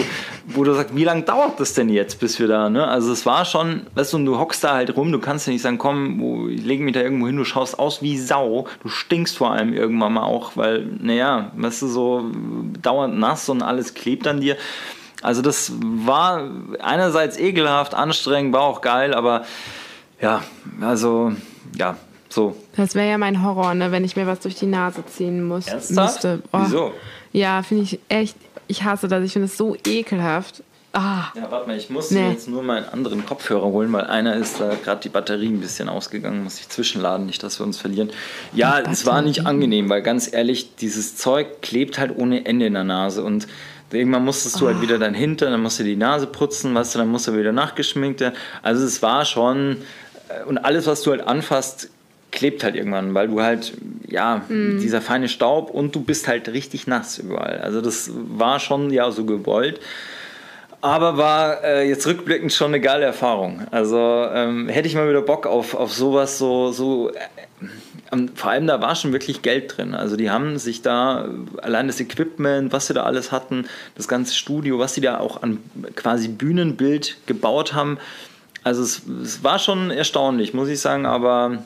wo du sagst, wie lange dauert das denn jetzt, bis wir da, ne? Also es war schon, weißt du, du hockst da halt rum, du kannst ja nicht sagen, komm, ich lege mich da irgendwo hin, du schaust aus wie Sau, du stinkst vor allem irgendwann mal auch, weil, naja, weißt du, so dauernd nass und alles klebt an dir. Also das war einerseits ekelhaft, anstrengend, war auch geil, aber ja, also ja, so. Das wäre ja mein Horror, ne, wenn ich mir was durch die Nase ziehen muss, Ernsthaft? müsste. Oh. Wieso? Ja, finde ich echt, ich hasse das, ich finde es so ekelhaft. Ah. Ja, warte mal, ich muss nee. jetzt nur meinen anderen Kopfhörer holen, weil einer ist da gerade die Batterie ein bisschen ausgegangen, muss ich zwischenladen, nicht, dass wir uns verlieren. Ja, es war nicht angenehm, weil ganz ehrlich, dieses Zeug klebt halt ohne Ende in der Nase und Irgendwann musstest du oh. halt wieder dein Hintern, dann musst du die Nase putzen, weißt du, dann musst du wieder nachgeschminkt werden. Also es war schon, äh, und alles, was du halt anfasst, klebt halt irgendwann, weil du halt, ja, mm. dieser feine Staub und du bist halt richtig nass überall. Also das war schon ja so gewollt. Aber war äh, jetzt rückblickend schon eine geile Erfahrung. Also ähm, hätte ich mal wieder Bock auf, auf sowas so, so äh, vor allem da war schon wirklich Geld drin. Also die haben sich da allein das Equipment, was sie da alles hatten, das ganze Studio, was sie da auch an quasi Bühnenbild gebaut haben. Also es, es war schon erstaunlich, muss ich sagen, aber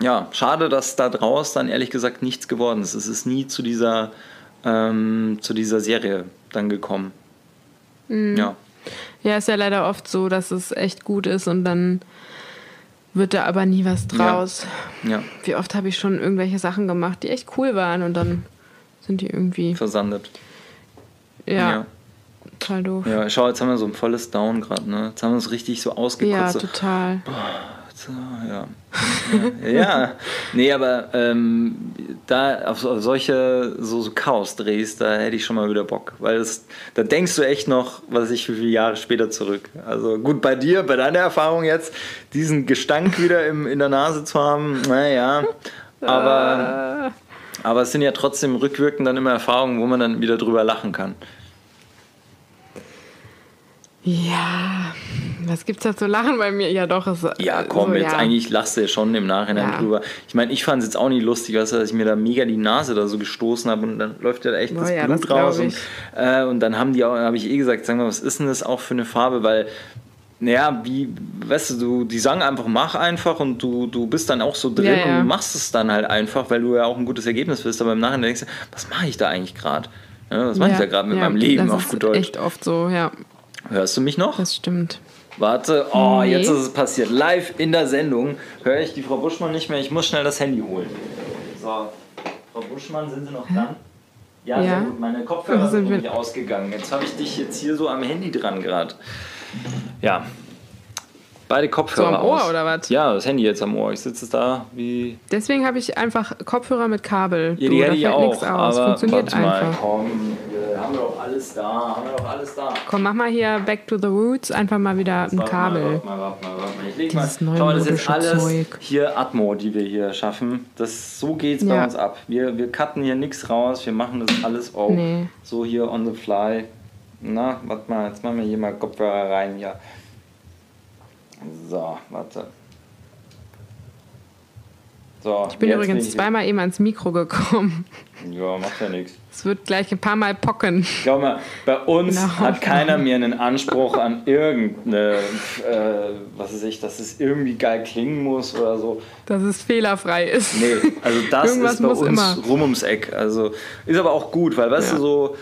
ja, schade, dass da draus dann ehrlich gesagt nichts geworden ist. Es ist nie zu dieser, ähm, zu dieser Serie dann gekommen. Mhm. Ja. Ja, ist ja leider oft so, dass es echt gut ist und dann wird da aber nie was draus. Ja. ja. Wie oft habe ich schon irgendwelche Sachen gemacht, die echt cool waren und dann sind die irgendwie. Versandet. Ja. ja. Total doof. Ja, schau, jetzt haben wir so ein volles Down gerade, ne? Jetzt haben wir uns richtig so ausgekotzt. Ja, total. Boah ja. ja. ja. Nee, aber ähm, da auf solche so, so Chaos-Drehs, da hätte ich schon mal wieder Bock. Weil das, da denkst du echt noch, was ich wie viele Jahre später zurück. Also gut, bei dir, bei deiner Erfahrung jetzt, diesen Gestank wieder im, in der Nase zu haben, naja. Aber, aber es sind ja trotzdem rückwirkend dann immer Erfahrungen, wo man dann wieder drüber lachen kann. Ja, was gibt's da zu lachen bei mir? Ja, doch. Es, ja, komm, so, jetzt ja. eigentlich lachst du ja schon im Nachhinein ja. drüber. Ich meine, ich fand es jetzt auch nicht lustig, du, dass ich mir da mega die Nase da so gestoßen habe und dann läuft ja da echt oh, das ja, Blut das raus. Und, äh, und dann haben die auch, habe ich eh gesagt, sag mal, was ist denn das auch für eine Farbe? Weil naja, wie, weißt du, du, die sagen einfach, mach einfach und du, du bist dann auch so drin und machst es dann halt einfach, weil du ja auch ein gutes Ergebnis willst, aber im Nachhinein denkst du, was mache ich da eigentlich gerade? Was mache ich da gerade mit meinem Leben auf gut Deutsch? echt oft so, ja. Hörst du mich noch? Das stimmt. Warte, oh, nee. jetzt ist es passiert. Live in der Sendung höre ich die Frau Buschmann nicht mehr. Ich muss schnell das Handy holen. So, Frau Buschmann, sind Sie noch dran? Ja, ja. sehr gut. Meine Kopfhörer sind nämlich ausgegangen. Jetzt habe ich dich jetzt hier so am Handy dran gerade. Ja, Beide Kopfhörer. So am Ohr aus. oder was? Ja, das Handy jetzt am Ohr. Ich sitze da wie. Deswegen habe ich einfach Kopfhörer mit Kabel. Ja, die du, hätte ich auch. Aber Funktioniert mal, einfach. Komm, haben wir doch alles da. Haben wir doch alles da. Komm, mach mal hier Back to the Roots. Einfach mal wieder ein Kabel. Mal, warte mal, warte mal, warte mal. Ich leg Dieses mal. Schau mal, das ist alles Zeug. hier Atmo, die wir hier schaffen. Das, so geht's ja. bei uns ab. Wir, wir cutten hier nichts raus. Wir machen das alles auch nee. so hier on the fly. Na, warte mal, jetzt machen wir hier mal Kopfhörer rein. Ja. So, warte. So, ich bin übrigens bin ich zweimal eben ans Mikro gekommen. Ja, macht ja nichts. Es wird gleich ein paar Mal pocken. Glaub mal, bei uns genau. hat keiner mehr einen Anspruch an irgendeine, äh, was weiß ich, dass es irgendwie geil klingen muss oder so. Dass es fehlerfrei ist. Nee, also das ist bei uns immer. rum ums Eck. Also ist aber auch gut, weil weißt ja. du so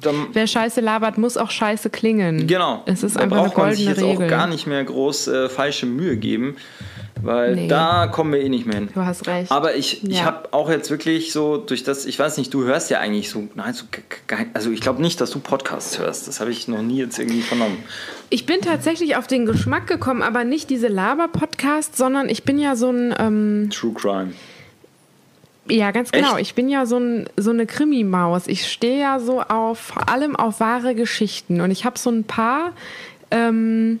dann, Wer Scheiße labert, muss auch Scheiße klingen. Genau. Es ist da einfach eine goldene man sich jetzt Regel. auch gar nicht mehr groß äh, falsche Mühe geben, weil nee. da kommen wir eh nicht mehr hin. Du hast recht. Aber ich, ja. ich habe auch jetzt wirklich so durch das, ich weiß nicht, du hörst ja eigentlich so, nein, so also ich glaube nicht, dass du Podcasts hörst. Das habe ich noch nie jetzt irgendwie vernommen. Ich bin tatsächlich auf den Geschmack gekommen, aber nicht diese Laber-Podcasts, sondern ich bin ja so ein ähm, True Crime. Ja, ganz genau. Echt? Ich bin ja so, ein, so eine Krimi-Maus. Ich stehe ja so auf, vor allem auf wahre Geschichten. Und ich habe so ein paar ähm,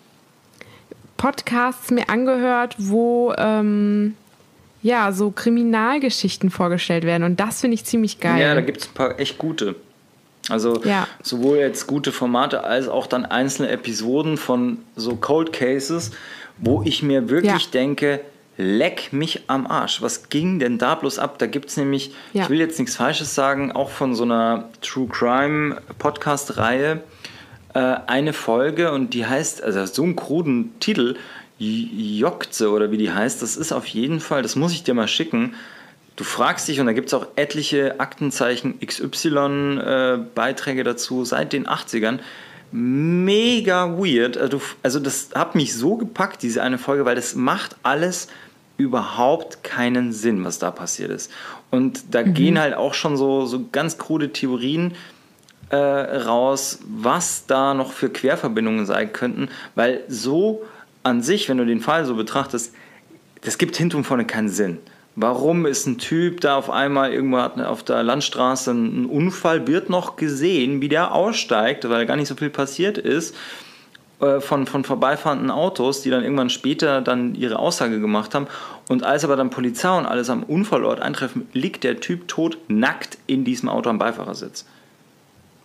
Podcasts mir angehört, wo ähm, ja so Kriminalgeschichten vorgestellt werden. Und das finde ich ziemlich geil. Ja, da gibt es ein paar echt gute. Also ja. sowohl jetzt gute Formate als auch dann einzelne Episoden von so Cold Cases, wo ich mir wirklich ja. denke, leck mich am Arsch. Was ging denn da bloß ab? Da gibt es nämlich, ja. ich will jetzt nichts Falsches sagen, auch von so einer True Crime Podcast-Reihe äh, eine Folge und die heißt, also so einen kruden Titel, Jokze oder wie die heißt, das ist auf jeden Fall, das muss ich dir mal schicken. Du fragst dich, und da gibt es auch etliche Aktenzeichen XY-Beiträge äh, dazu seit den 80ern mega weird. Also, also das hat mich so gepackt, diese eine Folge, weil das macht alles überhaupt keinen Sinn, was da passiert ist. Und da mhm. gehen halt auch schon so, so ganz krude Theorien äh, raus, was da noch für Querverbindungen sein könnten, weil so an sich, wenn du den Fall so betrachtest, das gibt hinten und vorne keinen Sinn. Warum ist ein Typ da auf einmal irgendwo auf der Landstraße einen Unfall, wird noch gesehen, wie der aussteigt, weil gar nicht so viel passiert ist von, von vorbeifahrenden Autos, die dann irgendwann später dann ihre Aussage gemacht haben. Und als aber dann Polizei und alles am Unfallort eintreffen, liegt der Typ tot, nackt in diesem Auto am Beifahrersitz.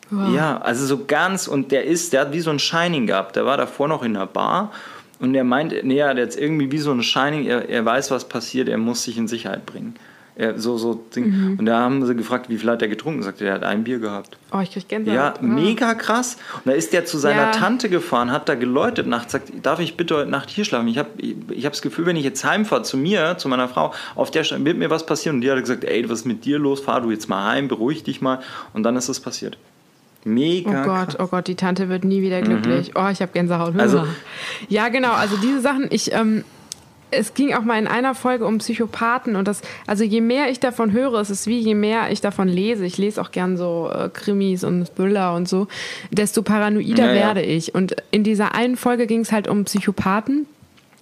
Wow. Ja, also so ganz, und der ist, der hat wie so ein Shining gehabt. Der war davor noch in der Bar und er meint, nee, der hat jetzt irgendwie wie so ein Shining, er, er weiß, was passiert, er muss sich in Sicherheit bringen. Ja, so, so Ding. Mhm. Und da haben sie gefragt, wie viel hat er getrunken? Sagte, er hat ein Bier gehabt. Oh, ich krieg Gänsehaut. Ja, Oh. mega krass. Und da ist der zu seiner Ja. Tante gefahren, hat da geläutet nachts, sagt, darf ich bitte heute Nacht hier schlafen? Ich habe ich hab das Gefühl, wenn ich jetzt heimfahre zu mir, zu meiner Frau, auf der Stelle wird mir was passieren. Und die hat gesagt, ey, was ist mit dir los? Fahr du jetzt mal heim, beruhig dich mal. Und dann ist es passiert. Oh Mega Gott, krass. oh Gott, die Tante wird nie wieder glücklich. Oh, ich habe Gänsehaut. Also- ja, genau, also diese Sachen, ich, ähm, es ging auch mal in einer Folge um Psychopathen und das, also je mehr ich davon höre, es ist wie je mehr ich davon lese, ich lese auch gern so äh, Krimis und Thriller und so, desto paranoider Ja, ja. werde ich. Und in dieser einen Folge ging es halt um Psychopathen.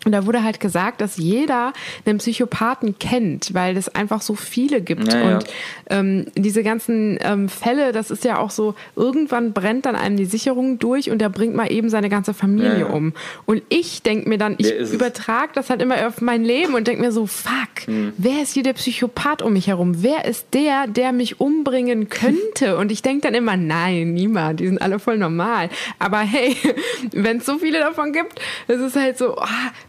Und da wurde halt gesagt, dass jeder einen Psychopathen kennt, weil es einfach so viele gibt. Ja, ja. Und ähm, diese ganzen ähm, Fälle, das ist ja auch so, irgendwann brennt dann einem die Sicherung durch und der bringt mal eben seine ganze Familie Ja, ja. um. Und ich denke mir dann, ich übertrage das halt immer auf mein Leben und denke mir so, fuck, Hm. wer ist hier der Psychopath um mich herum? Wer ist der, der mich umbringen könnte? Und ich denke dann immer, nein, niemand, die sind alle voll normal. Aber hey, wenn es so viele davon gibt, es ist halt so, ah,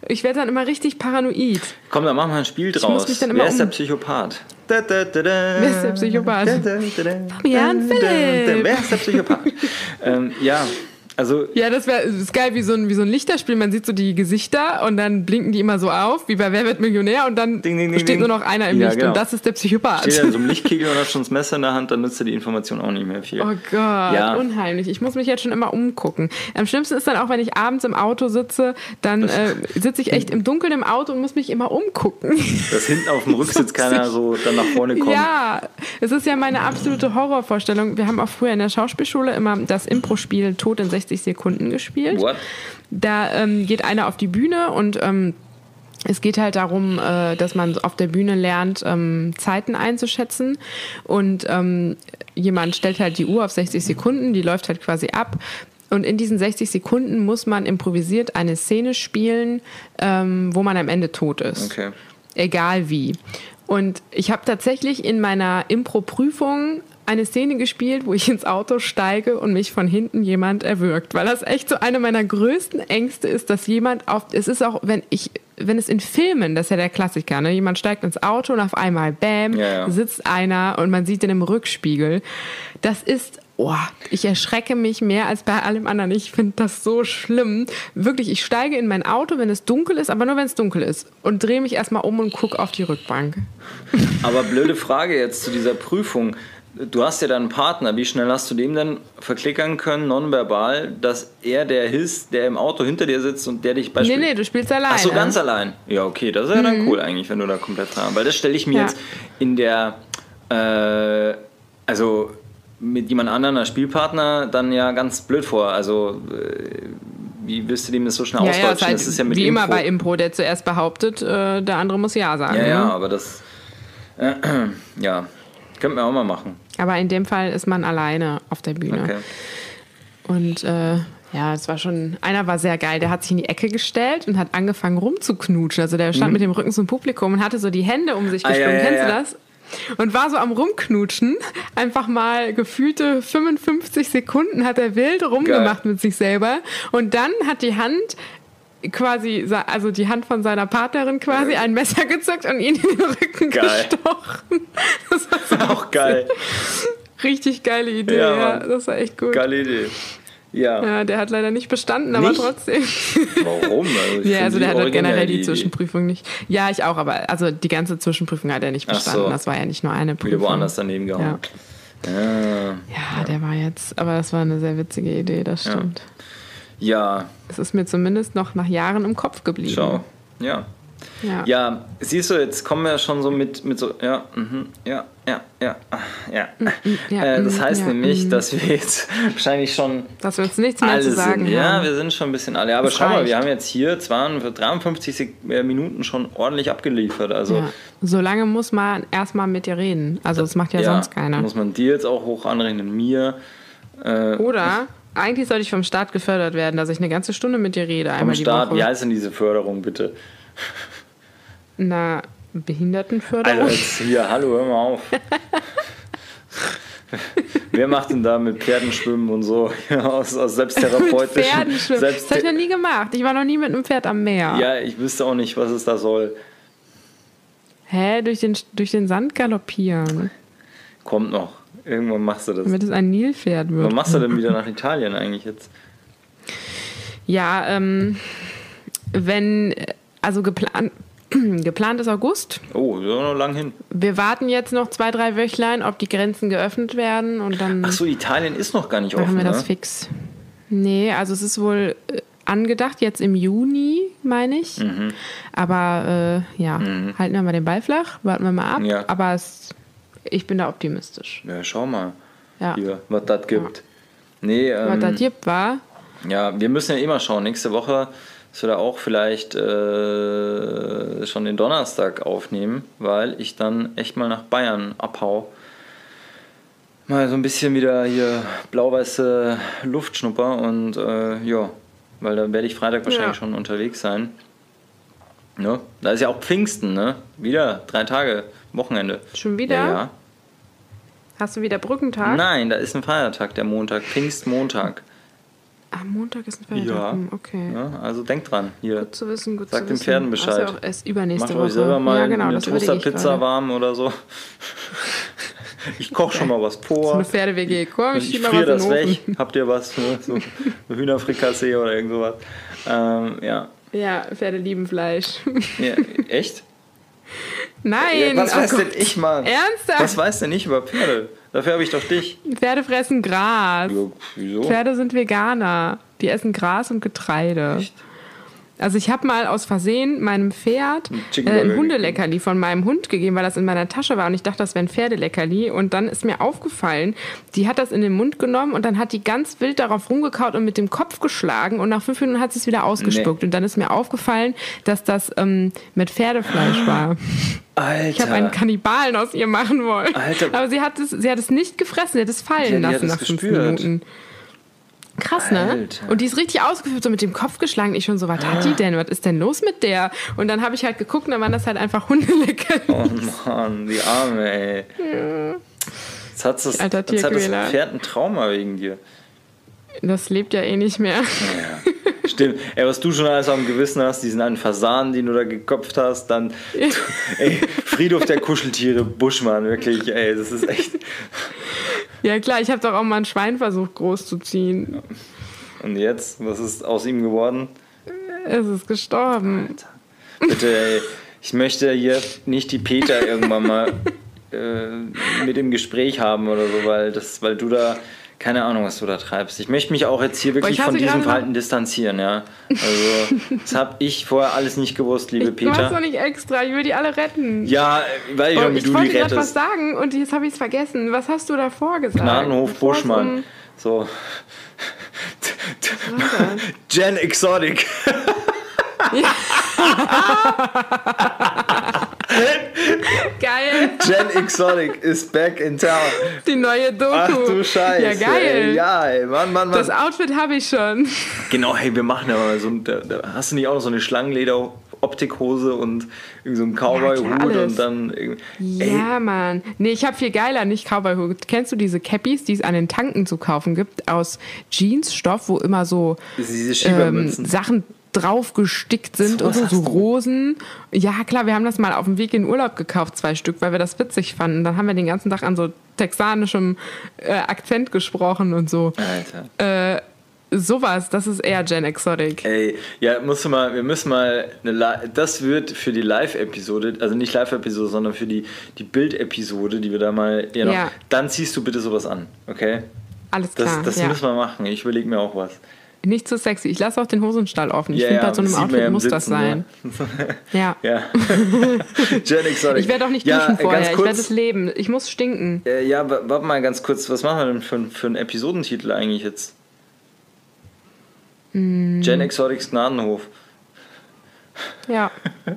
ich werde dann immer richtig paranoid. Komm, dann machen wir ein Spiel draus. mich dann immer Wer ist der Psychopath? Da, da, da, da. Wer ist der Psychopath? Da, da, da, da. Fabian Da, da, da. Philipp. Wer ist der Psychopath? ähm, ja, also Ja, das wäre geil wie so, ein, wie so ein Lichterspiel. Man sieht so die Gesichter und dann blinken die immer so auf, wie bei Wer wird Millionär und dann Ding, ding, ding, steht nur noch einer im Ja, Licht genau. und das ist der Psychopath. steht er in so einem Lichtkegel und hat schon das Messer in der Hand, dann nützt er die Information auch nicht mehr viel. Oh Gott, Ja. unheimlich. Ich muss mich jetzt schon immer umgucken. Am schlimmsten ist dann auch, wenn ich abends im Auto sitze, dann äh, sitze ich echt im Dunkeln im Auto und muss mich immer umgucken. Dass hinten auf dem Rücksitz keiner so dann nach vorne kommt. Ja, es ist ja meine absolute Horrorvorstellung. Wir haben auch früher in der Schauspielschule immer das Impro-Spiel Tod in 60 Sekunden gespielt. What? Da ähm, geht einer auf die Bühne und ähm, es geht halt darum, äh, dass man auf der Bühne lernt, ähm, Zeiten einzuschätzen. Und ähm, jemand stellt halt die Uhr auf 60 Sekunden, die läuft halt quasi ab. Und in diesen 60 Sekunden muss man improvisiert eine Szene spielen, ähm, wo man am Ende tot ist. Okay. Egal wie. Und ich habe tatsächlich in meiner Impro-Prüfung eine Szene gespielt, wo ich ins Auto steige und mich von hinten jemand erwürgt, weil das echt so eine meiner größten Ängste ist, dass jemand auf es ist auch wenn ich wenn es in Filmen, das ist ja der Klassiker, ne? jemand steigt ins Auto und auf einmal bam, Ja, ja. sitzt einer und man sieht den im Rückspiegel. Das ist Oh, ich erschrecke mich mehr als bei allem anderen. Ich finde das so schlimm. Wirklich, ich steige in mein Auto, wenn es dunkel ist, aber nur wenn es dunkel ist. Und drehe mich erstmal um und gucke auf die Rückbank. Aber blöde Frage jetzt zu dieser Prüfung. Du hast ja dann einen Partner. Wie schnell hast du dem dann verklickern können, nonverbal, dass er der ist, der im Auto hinter dir sitzt und der dich Nee, beispielsweise. nee, du spielst alleine. Ach so, ganz allein. Ja, okay, das ist ja dann cool eigentlich, wenn du da komplett dran. Weil das stelle ich mir Ja. jetzt in der, äh, also mit jemand anderem als Spielpartner dann ja ganz blöd vor. Also äh, wie wirst du dem das so schnell Ja, ja, ausdeutschen? ist halt das ist ja mit wie immer Impro. bei Impro, der zuerst behauptet, äh, der andere muss Ja sagen. Ja, ja, ne? aber das, äh, ja, könnten wir auch mal machen. Aber in dem Fall ist man alleine auf der Bühne. Okay. Und äh, ja, es war schon, einer war sehr geil, der hat sich in die Ecke gestellt und hat angefangen rumzuknutschen. Also der stand mit dem Rücken zum Publikum und hatte so die Hände um sich Mhm. Ah, ja, ja, Kennst ja. du das? Und war so am Rumknutschen. Einfach mal gefühlte 55 Sekunden hat er wild rumgemacht mit sich selber. Und dann hat die Hand quasi, also die Hand von seiner Partnerin quasi, ein Messer gezückt und ihn in den Rücken Geil. gestochen. Das war Auch geil. richtig geile Idee. Ja, Ja, das war echt gut. Geile Idee. Ja. Ja, der hat leider nicht bestanden, aber Nicht? trotzdem. Warum? Also ja, also der hat halt generell die Zwischenprüfung nicht. Ja, ich auch, aber also die ganze Zwischenprüfung hat er nicht bestanden. so. Das war ja nicht nur eine Prüfung. Wieder woanders daneben gehauen. Ja. Ja, der war jetzt, aber das war eine sehr witzige Idee, das stimmt. Ja, Es ist mir zumindest noch nach Jahren im Kopf geblieben. schau. Ja. Ja. Ja, siehst du, jetzt kommen wir ja schon so mit, mit so, ja, mhm, ja, ja, ja, ah, ja. ja, äh, das mhm, heißt ja, nämlich, dass wir jetzt wahrscheinlich schon Dass wir uns nichts mehr zu sagen sind. Ja, haben. wir sind schon ein bisschen alle. Aber Das schau mal, wir haben jetzt hier 52, 53 Sek- äh, Minuten schon ordentlich abgeliefert. Also, ja. So lange muss man erstmal mit dir reden. Also das macht ja, sonst keiner. Muss man dir jetzt auch hoch anrechnen, mir. Äh, Oder eigentlich sollte ich vom Staat gefördert werden, dass ich eine ganze Stunde mit dir rede, vom einmal Staat, die wie heißt denn diese Förderung bitte? Na, Behindertenförderung? Alter, jetzt hier, hallo, hör mal auf. Wer macht denn da mit Pferden schwimmen und so aus, aus mit selbsttherapeutischen Pferden schwimmen. Selbst das habe ich noch nie gemacht. Ich war noch nie mit einem Pferd am Meer. Ja, ich wüsste auch nicht, was es da soll. Hä, durch den, durch den Sand galoppieren. Kommt noch. Irgendwann machst du das. Damit es ein Nilpferd wird. Wann machst du denn wieder nach Italien eigentlich jetzt? Ja, ähm, wenn, also geplant, geplant ist August. Oh, ist noch lang hin. Wir warten jetzt noch zwei, drei Wöchlein, ob die Grenzen geöffnet werden und dann Ach so, Italien ist noch gar nicht machen offen, wir das ne? fix. Nee, also es ist wohl äh, angedacht, jetzt im Juni, meine ich. Mhm. Aber äh, ja, halten wir mal den Ball flach, warten wir mal ab. Ja. Aber es, ich bin da optimistisch. Ja, schau mal, Ja. hier, was das gibt. Nee, Was ähm, das gibt, war. ja, wir müssen ja immer schauen. Nächste Woche, dass wir da auch vielleicht äh, schon den Donnerstag aufnehmen, weil ich dann echt mal nach Bayern abhau. Mal so ein bisschen wieder hier blau-weiße Luft schnupper und äh, ja, weil dann werde ich Freitag wahrscheinlich Ja. schon unterwegs sein. Ne? Da ist ja auch Pfingsten, ne? Wieder drei Tage, Wochenende. Schon wieder? Ja, ja. Hast du wieder Brückentag? Nein, da ist ein Feiertag, der Montag, Pfingstmontag. Am Montag ist ein Feiertag. Ja. Hm, Okay. Ja, also denkt dran, hier. Gut zu wissen, gut Sagt zu den wissen. Pferden Das ist Bescheid. ja auch erst übernächste Macht Woche. euch selber mal ja, genau, eine Toasterpizza warm oder so. Ich koche schon mal was So vor. eine Pferde-WG. Komm, ich ich friere das den weg. Habt ihr was? Ne? So Hühnerfrikassee oder irgend sowas. Ähm, ja. Ja, Pferde lieben Fleisch. ja. Echt? Nein! Ja, was oh weiß Gott. denn ich mal? Ernsthaft? Was weiß denn ich über Pferde? Dafür habe ich doch dich. Pferde fressen Gras. Ja, wieso? Pferde sind Veganer. Die essen Gras und Getreide. Echt? Also ich habe mal aus Versehen meinem Pferd äh, ein Hundeleckerli von meinem Hund gegeben, weil das in meiner Tasche war und ich dachte, das wäre ein Pferdeleckerli. Und dann ist mir aufgefallen, die hat das in den Mund genommen und dann hat die ganz wild darauf rumgekaut und mit dem Kopf geschlagen und nach fünf Minuten hat sie es wieder ausgespuckt. Und dann ist mir aufgefallen, dass das ähm, mit Pferdefleisch war. Alter. Ich habe einen Kannibalen aus ihr machen wollen. Alter. Aber sie hat es, sie hat es nicht gefressen, sie hat es fallen Ja, lassen nach fünf gespürt. Minuten. Krass, ne? Alter. Und die ist richtig ausgeführt, so mit dem Kopf geschlagen. Ich schon so, was hat die denn? Was ist denn los mit der? Und dann habe ich halt geguckt und dann waren das halt einfach Hundeleckerli. Oh Mann, die Arme, ey. Jetzt hat das, jetzt hat das. Pferd ein Trauma wegen dir. Das lebt ja eh nicht mehr. Ja. Stimmt. Ey, was du schon alles am Gewissen hast, diesen einen Fasan, den du da gekopft hast, dann ey, Friedhof der Kuscheltiere, Buschmann, wirklich, ey, das ist echt. Ja klar, ich habe doch auch mal ein Schwein versucht großzuziehen. Und jetzt, was ist aus ihm geworden? Es ist gestorben. Bitte, ey, ich möchte hier nicht die Peter irgendwann mal äh, mit im Gespräch haben oder so, weil, das, weil du da, keine Ahnung, was du da treibst. Ich möchte mich auch jetzt hier wirklich ich von diesem Verhalten distanzieren, ja. Also, das habe ich vorher alles nicht gewusst, liebe Ich mach's doch Peter. nicht extra, ich will die alle retten. Ja, weil ich Oh, wie ich du die wollte gerade was rettest. sagen und jetzt habe ich es vergessen. Was hast du davor gesagt? Gnadenhof Buschmann. um- So. Jen Exotic. Geil, Jen Exotic is back in town. die neue Doku. Ach du Scheiße. Ja, geil. Ey, ja, ey, Mann, Mann, Mann. Das Outfit habe ich schon. Genau, hey, wir machen ja mal so ein, da, da hast du nicht auch noch so eine Schlangenleder Optikhose und so einen Cowboy-Hut alles. und dann irgendwie. Ja, Mann. Nee, ich habe viel geiler, nicht Cowboy-Hut. Kennst du diese Cappies, die es an den Tanken zu kaufen gibt, aus Jeansstoff, wo immer so ähm. Sachen drauf gestickt sind So und so, so? Rosen. Ja, klar, wir haben das mal auf dem Weg in Urlaub gekauft, zwei Stück, weil wir das witzig fanden. Dann haben wir den ganzen Tag an so texanischem äh, Akzent gesprochen und so. Alter. Äh, sowas, das ist eher Gen Exotic. Ey, ja, musst du mal, wir müssen mal eine das wird für die Live-Episode, also nicht Live-Episode, sondern für die, die Bild-Episode, die wir da mal, ja, noch, Ja. dann ziehst du bitte sowas an, okay? Alles Das, klar. das ja. müssen wir machen. Ich überlege mir auch was. Nicht zu sexy. Ich lasse auch den Hosenstall offen. Ich Ja, finde, ja, bei so einem Outfit muss das Sitzen, sein. Ja. Ja. Jen Exotic. Ich werde auch nicht duschen vorher. Ganz Ich kurz, werde es leben. Ich muss stinken. Äh, ja, wa- warte mal ganz kurz, was machen wir denn für, für einen Episodentitel eigentlich jetzt? Hm. Jen Exotics Gnadenhof. Ja,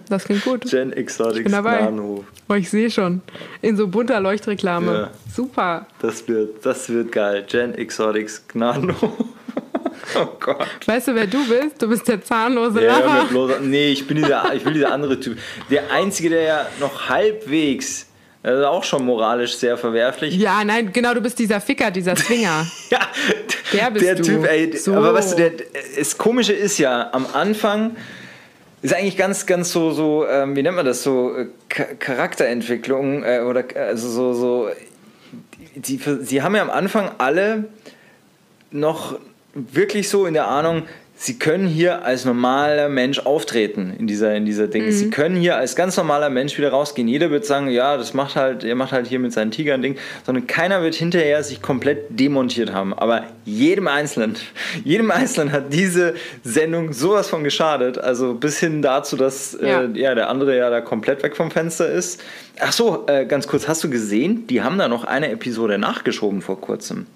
das klingt gut. Jen Exotics. Gnadenhof. Oh, ich sehe schon. In so bunter Leuchtreklame. Ja. Super. Das wird, das wird geil. Jen Exotics Gnadenhof. oh Gott. Weißt du, wer du bist? Du bist der zahnlose Ja, hör Lacher. bloß, nee, ich bin dieser, ich will dieser andere Typ. Der Einzige, der ja noch halbwegs, das ist auch schon moralisch sehr verwerflich, Ja, nein, genau, du bist dieser Ficker, dieser Zwinger. Ja, Der bist der du. Typ, ey. So. Aber weißt du, der, das Komische ist ja, am Anfang ist eigentlich ganz, ganz so, so ähm, wie nennt man das, so äh, Charakterentwicklung äh, oder also so, so die, die, sie haben ja am Anfang alle noch wirklich so in der Ahnung, Sie können hier als normaler Mensch auftreten in dieser, in dieser Ding. Mhm. Sie können hier als ganz normaler Mensch wieder rausgehen. Jeder wird sagen, ja, das macht halt, er macht halt hier mit seinen Tigern Ding, sondern keiner wird hinterher sich komplett demontiert haben. Aber jedem Einzelnen, jedem Einzelnen hat diese Sendung sowas von geschadet. Also bis hin dazu, dass ja. Äh, ja der andere ja da komplett weg vom Fenster ist. Ach so, äh, ganz kurz, hast du gesehen? Die haben da noch eine Episode nachgeschoben vor kurzem.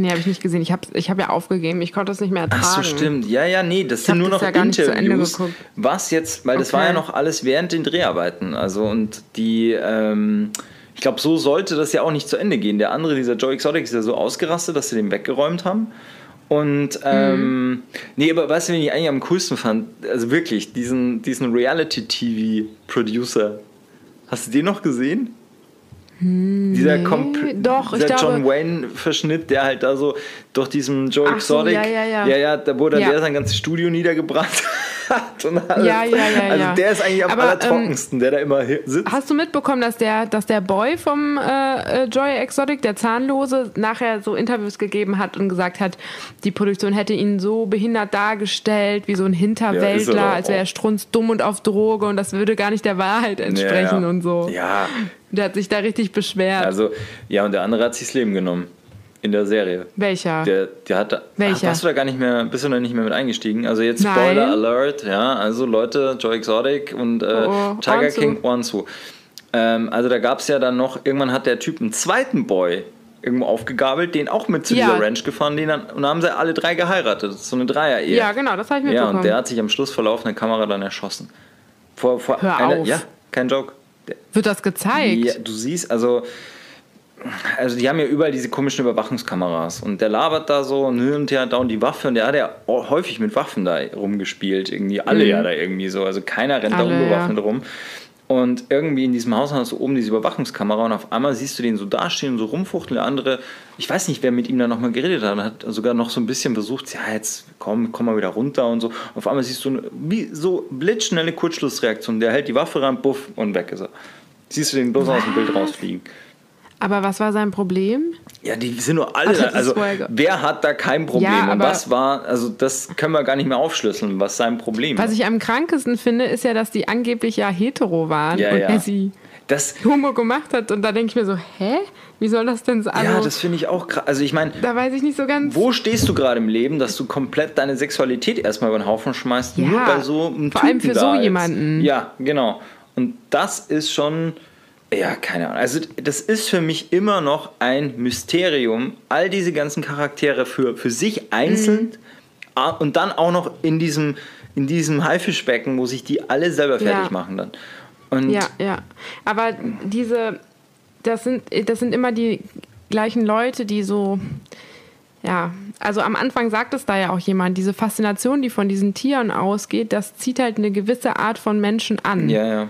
Nee, habe ich nicht gesehen. Ich habe ich hab ja aufgegeben. Ich konnte es nicht mehr ertragen. Ach so, stimmt. Ja, ja, nee, das ich sind nur noch ja Interviews. Was jetzt, weil okay. das war ja noch alles während den Dreharbeiten. Also und die, ähm, ich glaube, so sollte das ja auch nicht zu Ende gehen. Der andere, dieser Joe Exotic, ist ja so ausgerastet, dass sie den weggeräumt haben. Und ähm, mhm. nee, aber weißt du, wen ich eigentlich am coolsten fand? Also wirklich, diesen, diesen Reality-TV-Producer. Hast du den noch gesehen? Hm, dieser, nee, doch, dieser John Wayne-Verschnitt, der halt da so durch diesen Joe Ach Exotic, so, ja, ja, ja. ja, ja, da wurde ja. der sein ganzes Studio niedergebrannt hat und alles. Ja, ja, ja, also der ist eigentlich am Aber, allertrockensten, ähm, der da immer sitzt. Hast du mitbekommen, dass der, dass der Boy vom äh, äh, Joy Exotic, der Zahnlose, nachher so Interviews gegeben hat und gesagt hat, die Produktion hätte ihn so behindert dargestellt, wie so ein Hinterwäldler, ja, als wäre er strunzdumm und auf Droge und das würde gar nicht der Wahrheit entsprechen und so. Ja. Der hat sich da richtig beschwert. Also, ja, und der andere hat sich das Leben genommen in der Serie. Welcher? Der, der hat, Welcher? Hast du da gar nicht mehr, bist du da nicht mehr mit eingestiegen? Also jetzt Spoiler Nein. Alert, ja, also Leute, Joe Exotic und äh, oh, Tiger Wanzu. King Wanzu. Ähm, also da gab es ja dann noch, irgendwann hat der Typ einen zweiten Boy irgendwo aufgegabelt, den auch mit zu ja. dieser Ranch gefahren, den dann, und dann haben sie alle drei geheiratet. So eine Dreier-Ehe. Ja, genau, das habe ich mir Ja, und der hat sich am Schluss vor laufender Kamera dann erschossen. Vor, vor Hör eine, auf. Ja, kein Joke. Wird das gezeigt? Ja, du siehst, also also die haben ja überall diese komischen Überwachungskameras und der labert da so und hin und her da und die Waffe und der hat ja häufig mit Waffen da rumgespielt, irgendwie alle mhm. ja da irgendwie so, also keiner rennt alle, da unbewaffnet ja. rum. Und irgendwie in diesem Haus hast du oben diese Überwachungskamera und auf einmal siehst du den so dastehen und so rumfuchteln. Der andere, ich weiß nicht, wer mit ihm da nochmal geredet hat, hat sogar noch so ein bisschen versucht, ja, jetzt komm, komm mal wieder runter und so. Auf einmal siehst du eine, wie so blitzschnelle Kurzschlussreaktion. Der hält die Waffe ran, buff und weg ist er. Siehst du den bloß aus dem Bild rausfliegen. Aber was war sein Problem? Ja, die sind nur alle. Ach, also, wer hat da kein Problem? Ja, und was war, also, das können wir gar nicht mehr aufschlüsseln, was sein Problem Was ich am krankesten finde, ist ja, dass die angeblich ja hetero waren ja, und ja. er sie das, Homo gemacht hat. Und da denke ich mir so, hä? Wie soll das denn sein? Also, ja, das finde ich auch krass. Also, ich meine, da weiß ich nicht so ganz. Wo stehst du gerade im Leben, dass du komplett deine Sexualität erstmal über den Haufen schmeißt, ja, nur bei so einem Vor Typen allem für so jemanden. Ja, genau. Und das ist schon ja, keine Ahnung. Also das ist für mich immer noch ein Mysterium, all diese ganzen Charaktere für, für sich einzeln mhm. und dann auch noch in diesem, in diesem Haifischbecken, wo sich die alle selber fertig ja. machen dann. Und ja, ja. Aber diese, das sind, das sind immer die gleichen Leute, die so, ja, also am Anfang sagt es da ja auch jemand, diese Faszination, die von diesen Tieren ausgeht, das zieht halt eine gewisse Art von Menschen an. Ja, ja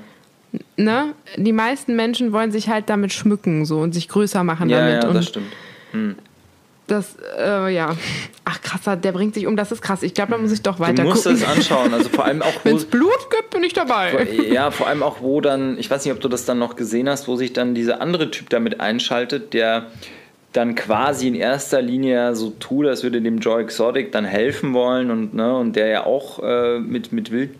ne, die meisten Menschen wollen sich halt damit schmücken so und sich größer machen ja, damit. Ja, und das stimmt. Hm. Das, äh, ja. Ach krasser, der bringt sich um, das ist krass. Ich glaube, da muss ich doch weiter Du musst gucken. es anschauen, also vor allem auch... Wenn es Blut gibt, bin ich dabei. Ja, vor allem auch, wo dann, ich weiß nicht, ob du das dann noch gesehen hast, wo sich dann dieser andere Typ damit einschaltet, der dann quasi in erster Linie so tut, als würde dem Joy Exotic dann helfen wollen und, ne, und der ja auch äh, mit, mit Wild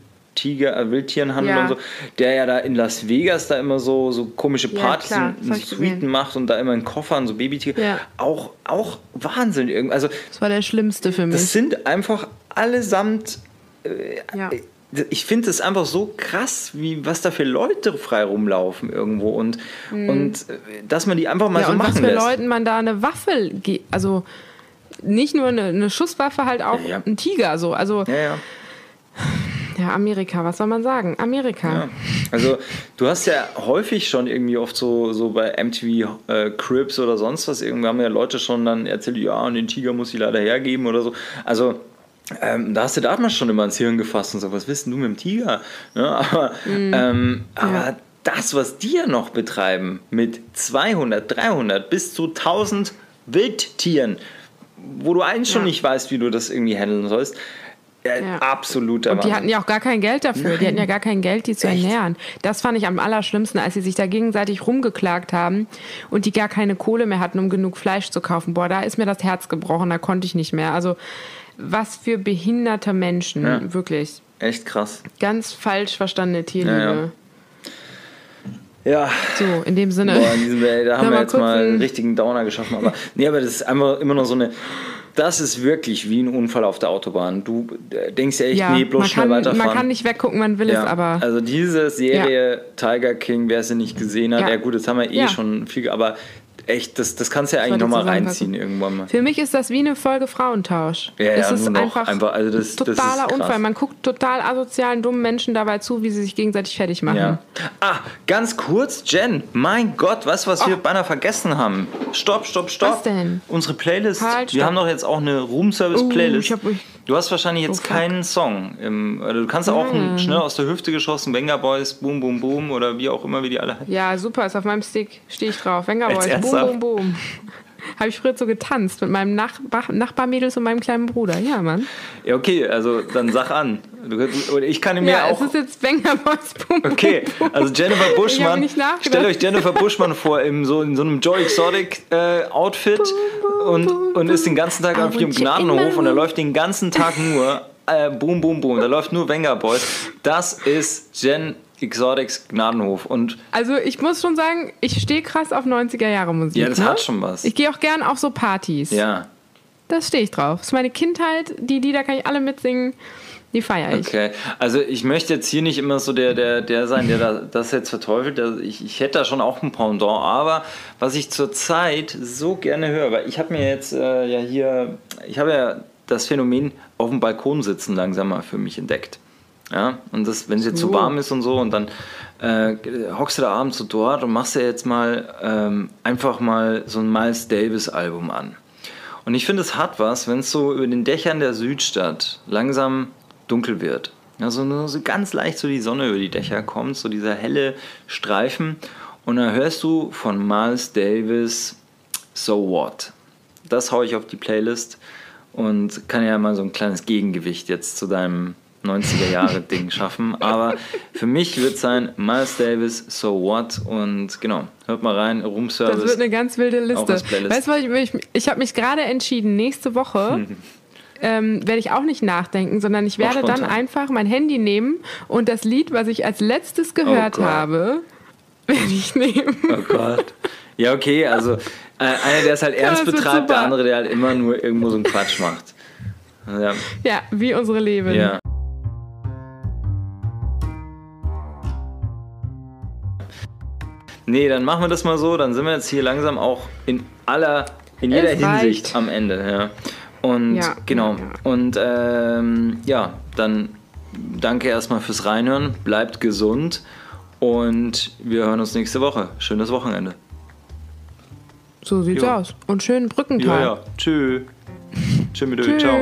Tiger, äh, Wildtierenhandel ja. und so, der ja da in Las Vegas da immer so, so komische Partys ja, in, Suiten macht und da immer in Koffern so Babytiger. Ja. Auch, auch Wahnsinn. Also, das war der Schlimmste für mich. Das sind einfach allesamt. Äh, ja. Ich finde es einfach so krass, wie was da für Leute frei rumlaufen irgendwo und, mhm. und äh, dass man die einfach mal ja, so und machen was für lässt. Leuten man da eine Waffe, also nicht nur eine, eine Schusswaffe, halt auch ja, ein Tiger so. Also ja, ja. Ja, Amerika, was soll man sagen? Amerika. Ja. Also du hast ja häufig schon irgendwie oft so, so bei MTV äh, Cribs oder sonst was, irgendwie haben ja Leute schon dann erzählt, ja, und den Tiger muss ich leider hergeben oder so. Also ähm, da hast du damals schon immer ins Hirn gefasst und so, was wissen du mit dem Tiger? Ja, ne, aber mm, ähm, ja. aber das, was die ja noch betreiben mit 200, 300 bis zu 1000 Wildtieren, wo du eigentlich schon nicht weißt, wie du das irgendwie handeln sollst, Ja. Absoluter Und die hatten ja auch gar kein Geld dafür. Die hatten ja gar kein Geld, die zu Echt? ernähren. Das fand ich am allerschlimmsten, als sie sich da gegenseitig rumgeklagt haben und die gar keine Kohle mehr hatten, um genug Fleisch zu kaufen. Boah, da ist mir das Herz gebrochen, da konnte ich nicht mehr. Also, was für behinderte Menschen, Ja. wirklich. Echt krass. Ganz falsch verstandene Tierliebe. Ja, ja. So, in dem Sinne. Boah, in diesem, ey, da haben wir jetzt mal einen ein- richtigen Downer geschaffen. Aber nee, aber das ist einfach immer noch so eine. Das ist wirklich wie ein Unfall auf der Autobahn. Du äh, denkst ja echt, ja, nee, bloß schnell kann, weiterfahren. man kann nicht weggucken, man will ja. es, aber. also diese Serie Tiger King, wer sie nicht gesehen hat, ja, Ja. gut, das haben wir eh Ja. schon viel, aber echt, das, das kannst du ja eigentlich nochmal reinziehen irgendwann mal. Für mich ist das wie eine Folge Frauentausch. Ja, es ja, ist nur noch einfach, einfach, also das- das ist totaler krass. Unfall. Man guckt total asozialen, dummen Menschen dabei zu, wie sie sich gegenseitig fertig machen. Ja. Ah, ganz kurz, Jen, mein Gott, was wir Oh. beinahe vergessen haben? Stopp, stopp, stopp. Was denn? Unsere Playlist. Halt, wir stopp. haben doch jetzt auch eine Room-Service-Playlist. ich hab mich- du hast wahrscheinlich jetzt Oh, keinen Song. Im, oder du kannst auch einen schnell aus der Hüfte geschossen, Venga Boys, Boom, Boom, Boom oder wie auch immer, wie die alle heißen. Ja, super, ist auf meinem Stick, stehe ich drauf. Venga Jetzt Boys, boom, boom, boom. Habe ich früher so getanzt mit meinem Nachbar Nachbarmädels und meinem kleinen Bruder. Ja, Mann. Ja, okay, also dann sag an. Ich kann mir Ja, auch. es ist jetzt Venga Boys, boom, Okay, also Jennifer Buschmann. Stellt euch Jennifer Buschmann vor in so, in so einem Joy Exotic äh, Outfit und, und ist den ganzen Tag I auf ihrem Gnadenhof und da room. läuft den ganzen Tag nur äh, Boom, Boom, Boom. Da läuft nur Wenger Boys. Das ist Jen Exotics Gnadenhof. Und Also ich muss schon sagen, ich stehe krass auf 90er Jahre Musik. ja, das ne? hat schon was. Ich gehe auch gern auf so Partys. Ja, Das stehe ich drauf. Das ist meine Kindheit. Die Lieder kann ich alle mitsingen. Die feiere ich. okay. Also ich möchte jetzt hier nicht immer so der, der, der sein, der da, das jetzt verteufelt. Also Ich, ich hätte da schon auch ein Pendant. Aber was ich zurzeit so gerne höre, weil ich habe mir jetzt äh, ja hier, ich habe ja das Phänomen auf dem Balkon sitzen langsam mal für mich entdeckt. Ja, und das, wenn es jetzt so So. warm ist und so, und dann äh, hockst du da abends so dort und machst dir jetzt mal ähm, einfach mal so ein Miles Davis Album an. Und ich finde, es hat was, wenn es so über den Dächern der Südstadt langsam dunkel wird. Also nur so ganz leicht so die Sonne über die Dächer kommt, so dieser helle Streifen. Und dann hörst du von Miles Davis So What. Das haue ich auf die Playlist und kann ja mal so ein kleines Gegengewicht jetzt zu deinem 90er-Jahre-Ding schaffen. Aber für mich wird es sein Miles Davis, So What und genau, hört mal rein, Room Das Service. wird eine ganz wilde Liste. Weißt du, ich, ich, ich habe mich gerade entschieden, nächste Woche ähm, werde ich auch nicht nachdenken, sondern ich werde dann einfach mein Handy nehmen und das Lied, was ich als letztes gehört Gott. habe, werde ich nehmen. Oh Gott. Ja, okay, also äh, einer, der es halt ernst das wird betreibt, der andere, der halt immer nur irgendwo so einen Quatsch macht. Ja, Ja, wie unsere Leben. ja. Nee, dann machen wir das mal so, dann sind wir jetzt hier langsam auch in aller, in jeder Es reicht. Hinsicht am Ende, ja. Und Ja, genau. ja. Und ähm, ja, dann danke erstmal fürs Reinhören, bleibt gesund und wir hören uns nächste Woche. Schönes Wochenende. So sieht's Jo. aus. Und schönen Brückentag. Ja, ja. Tschö. Tschö mit. Tschö. Ciao.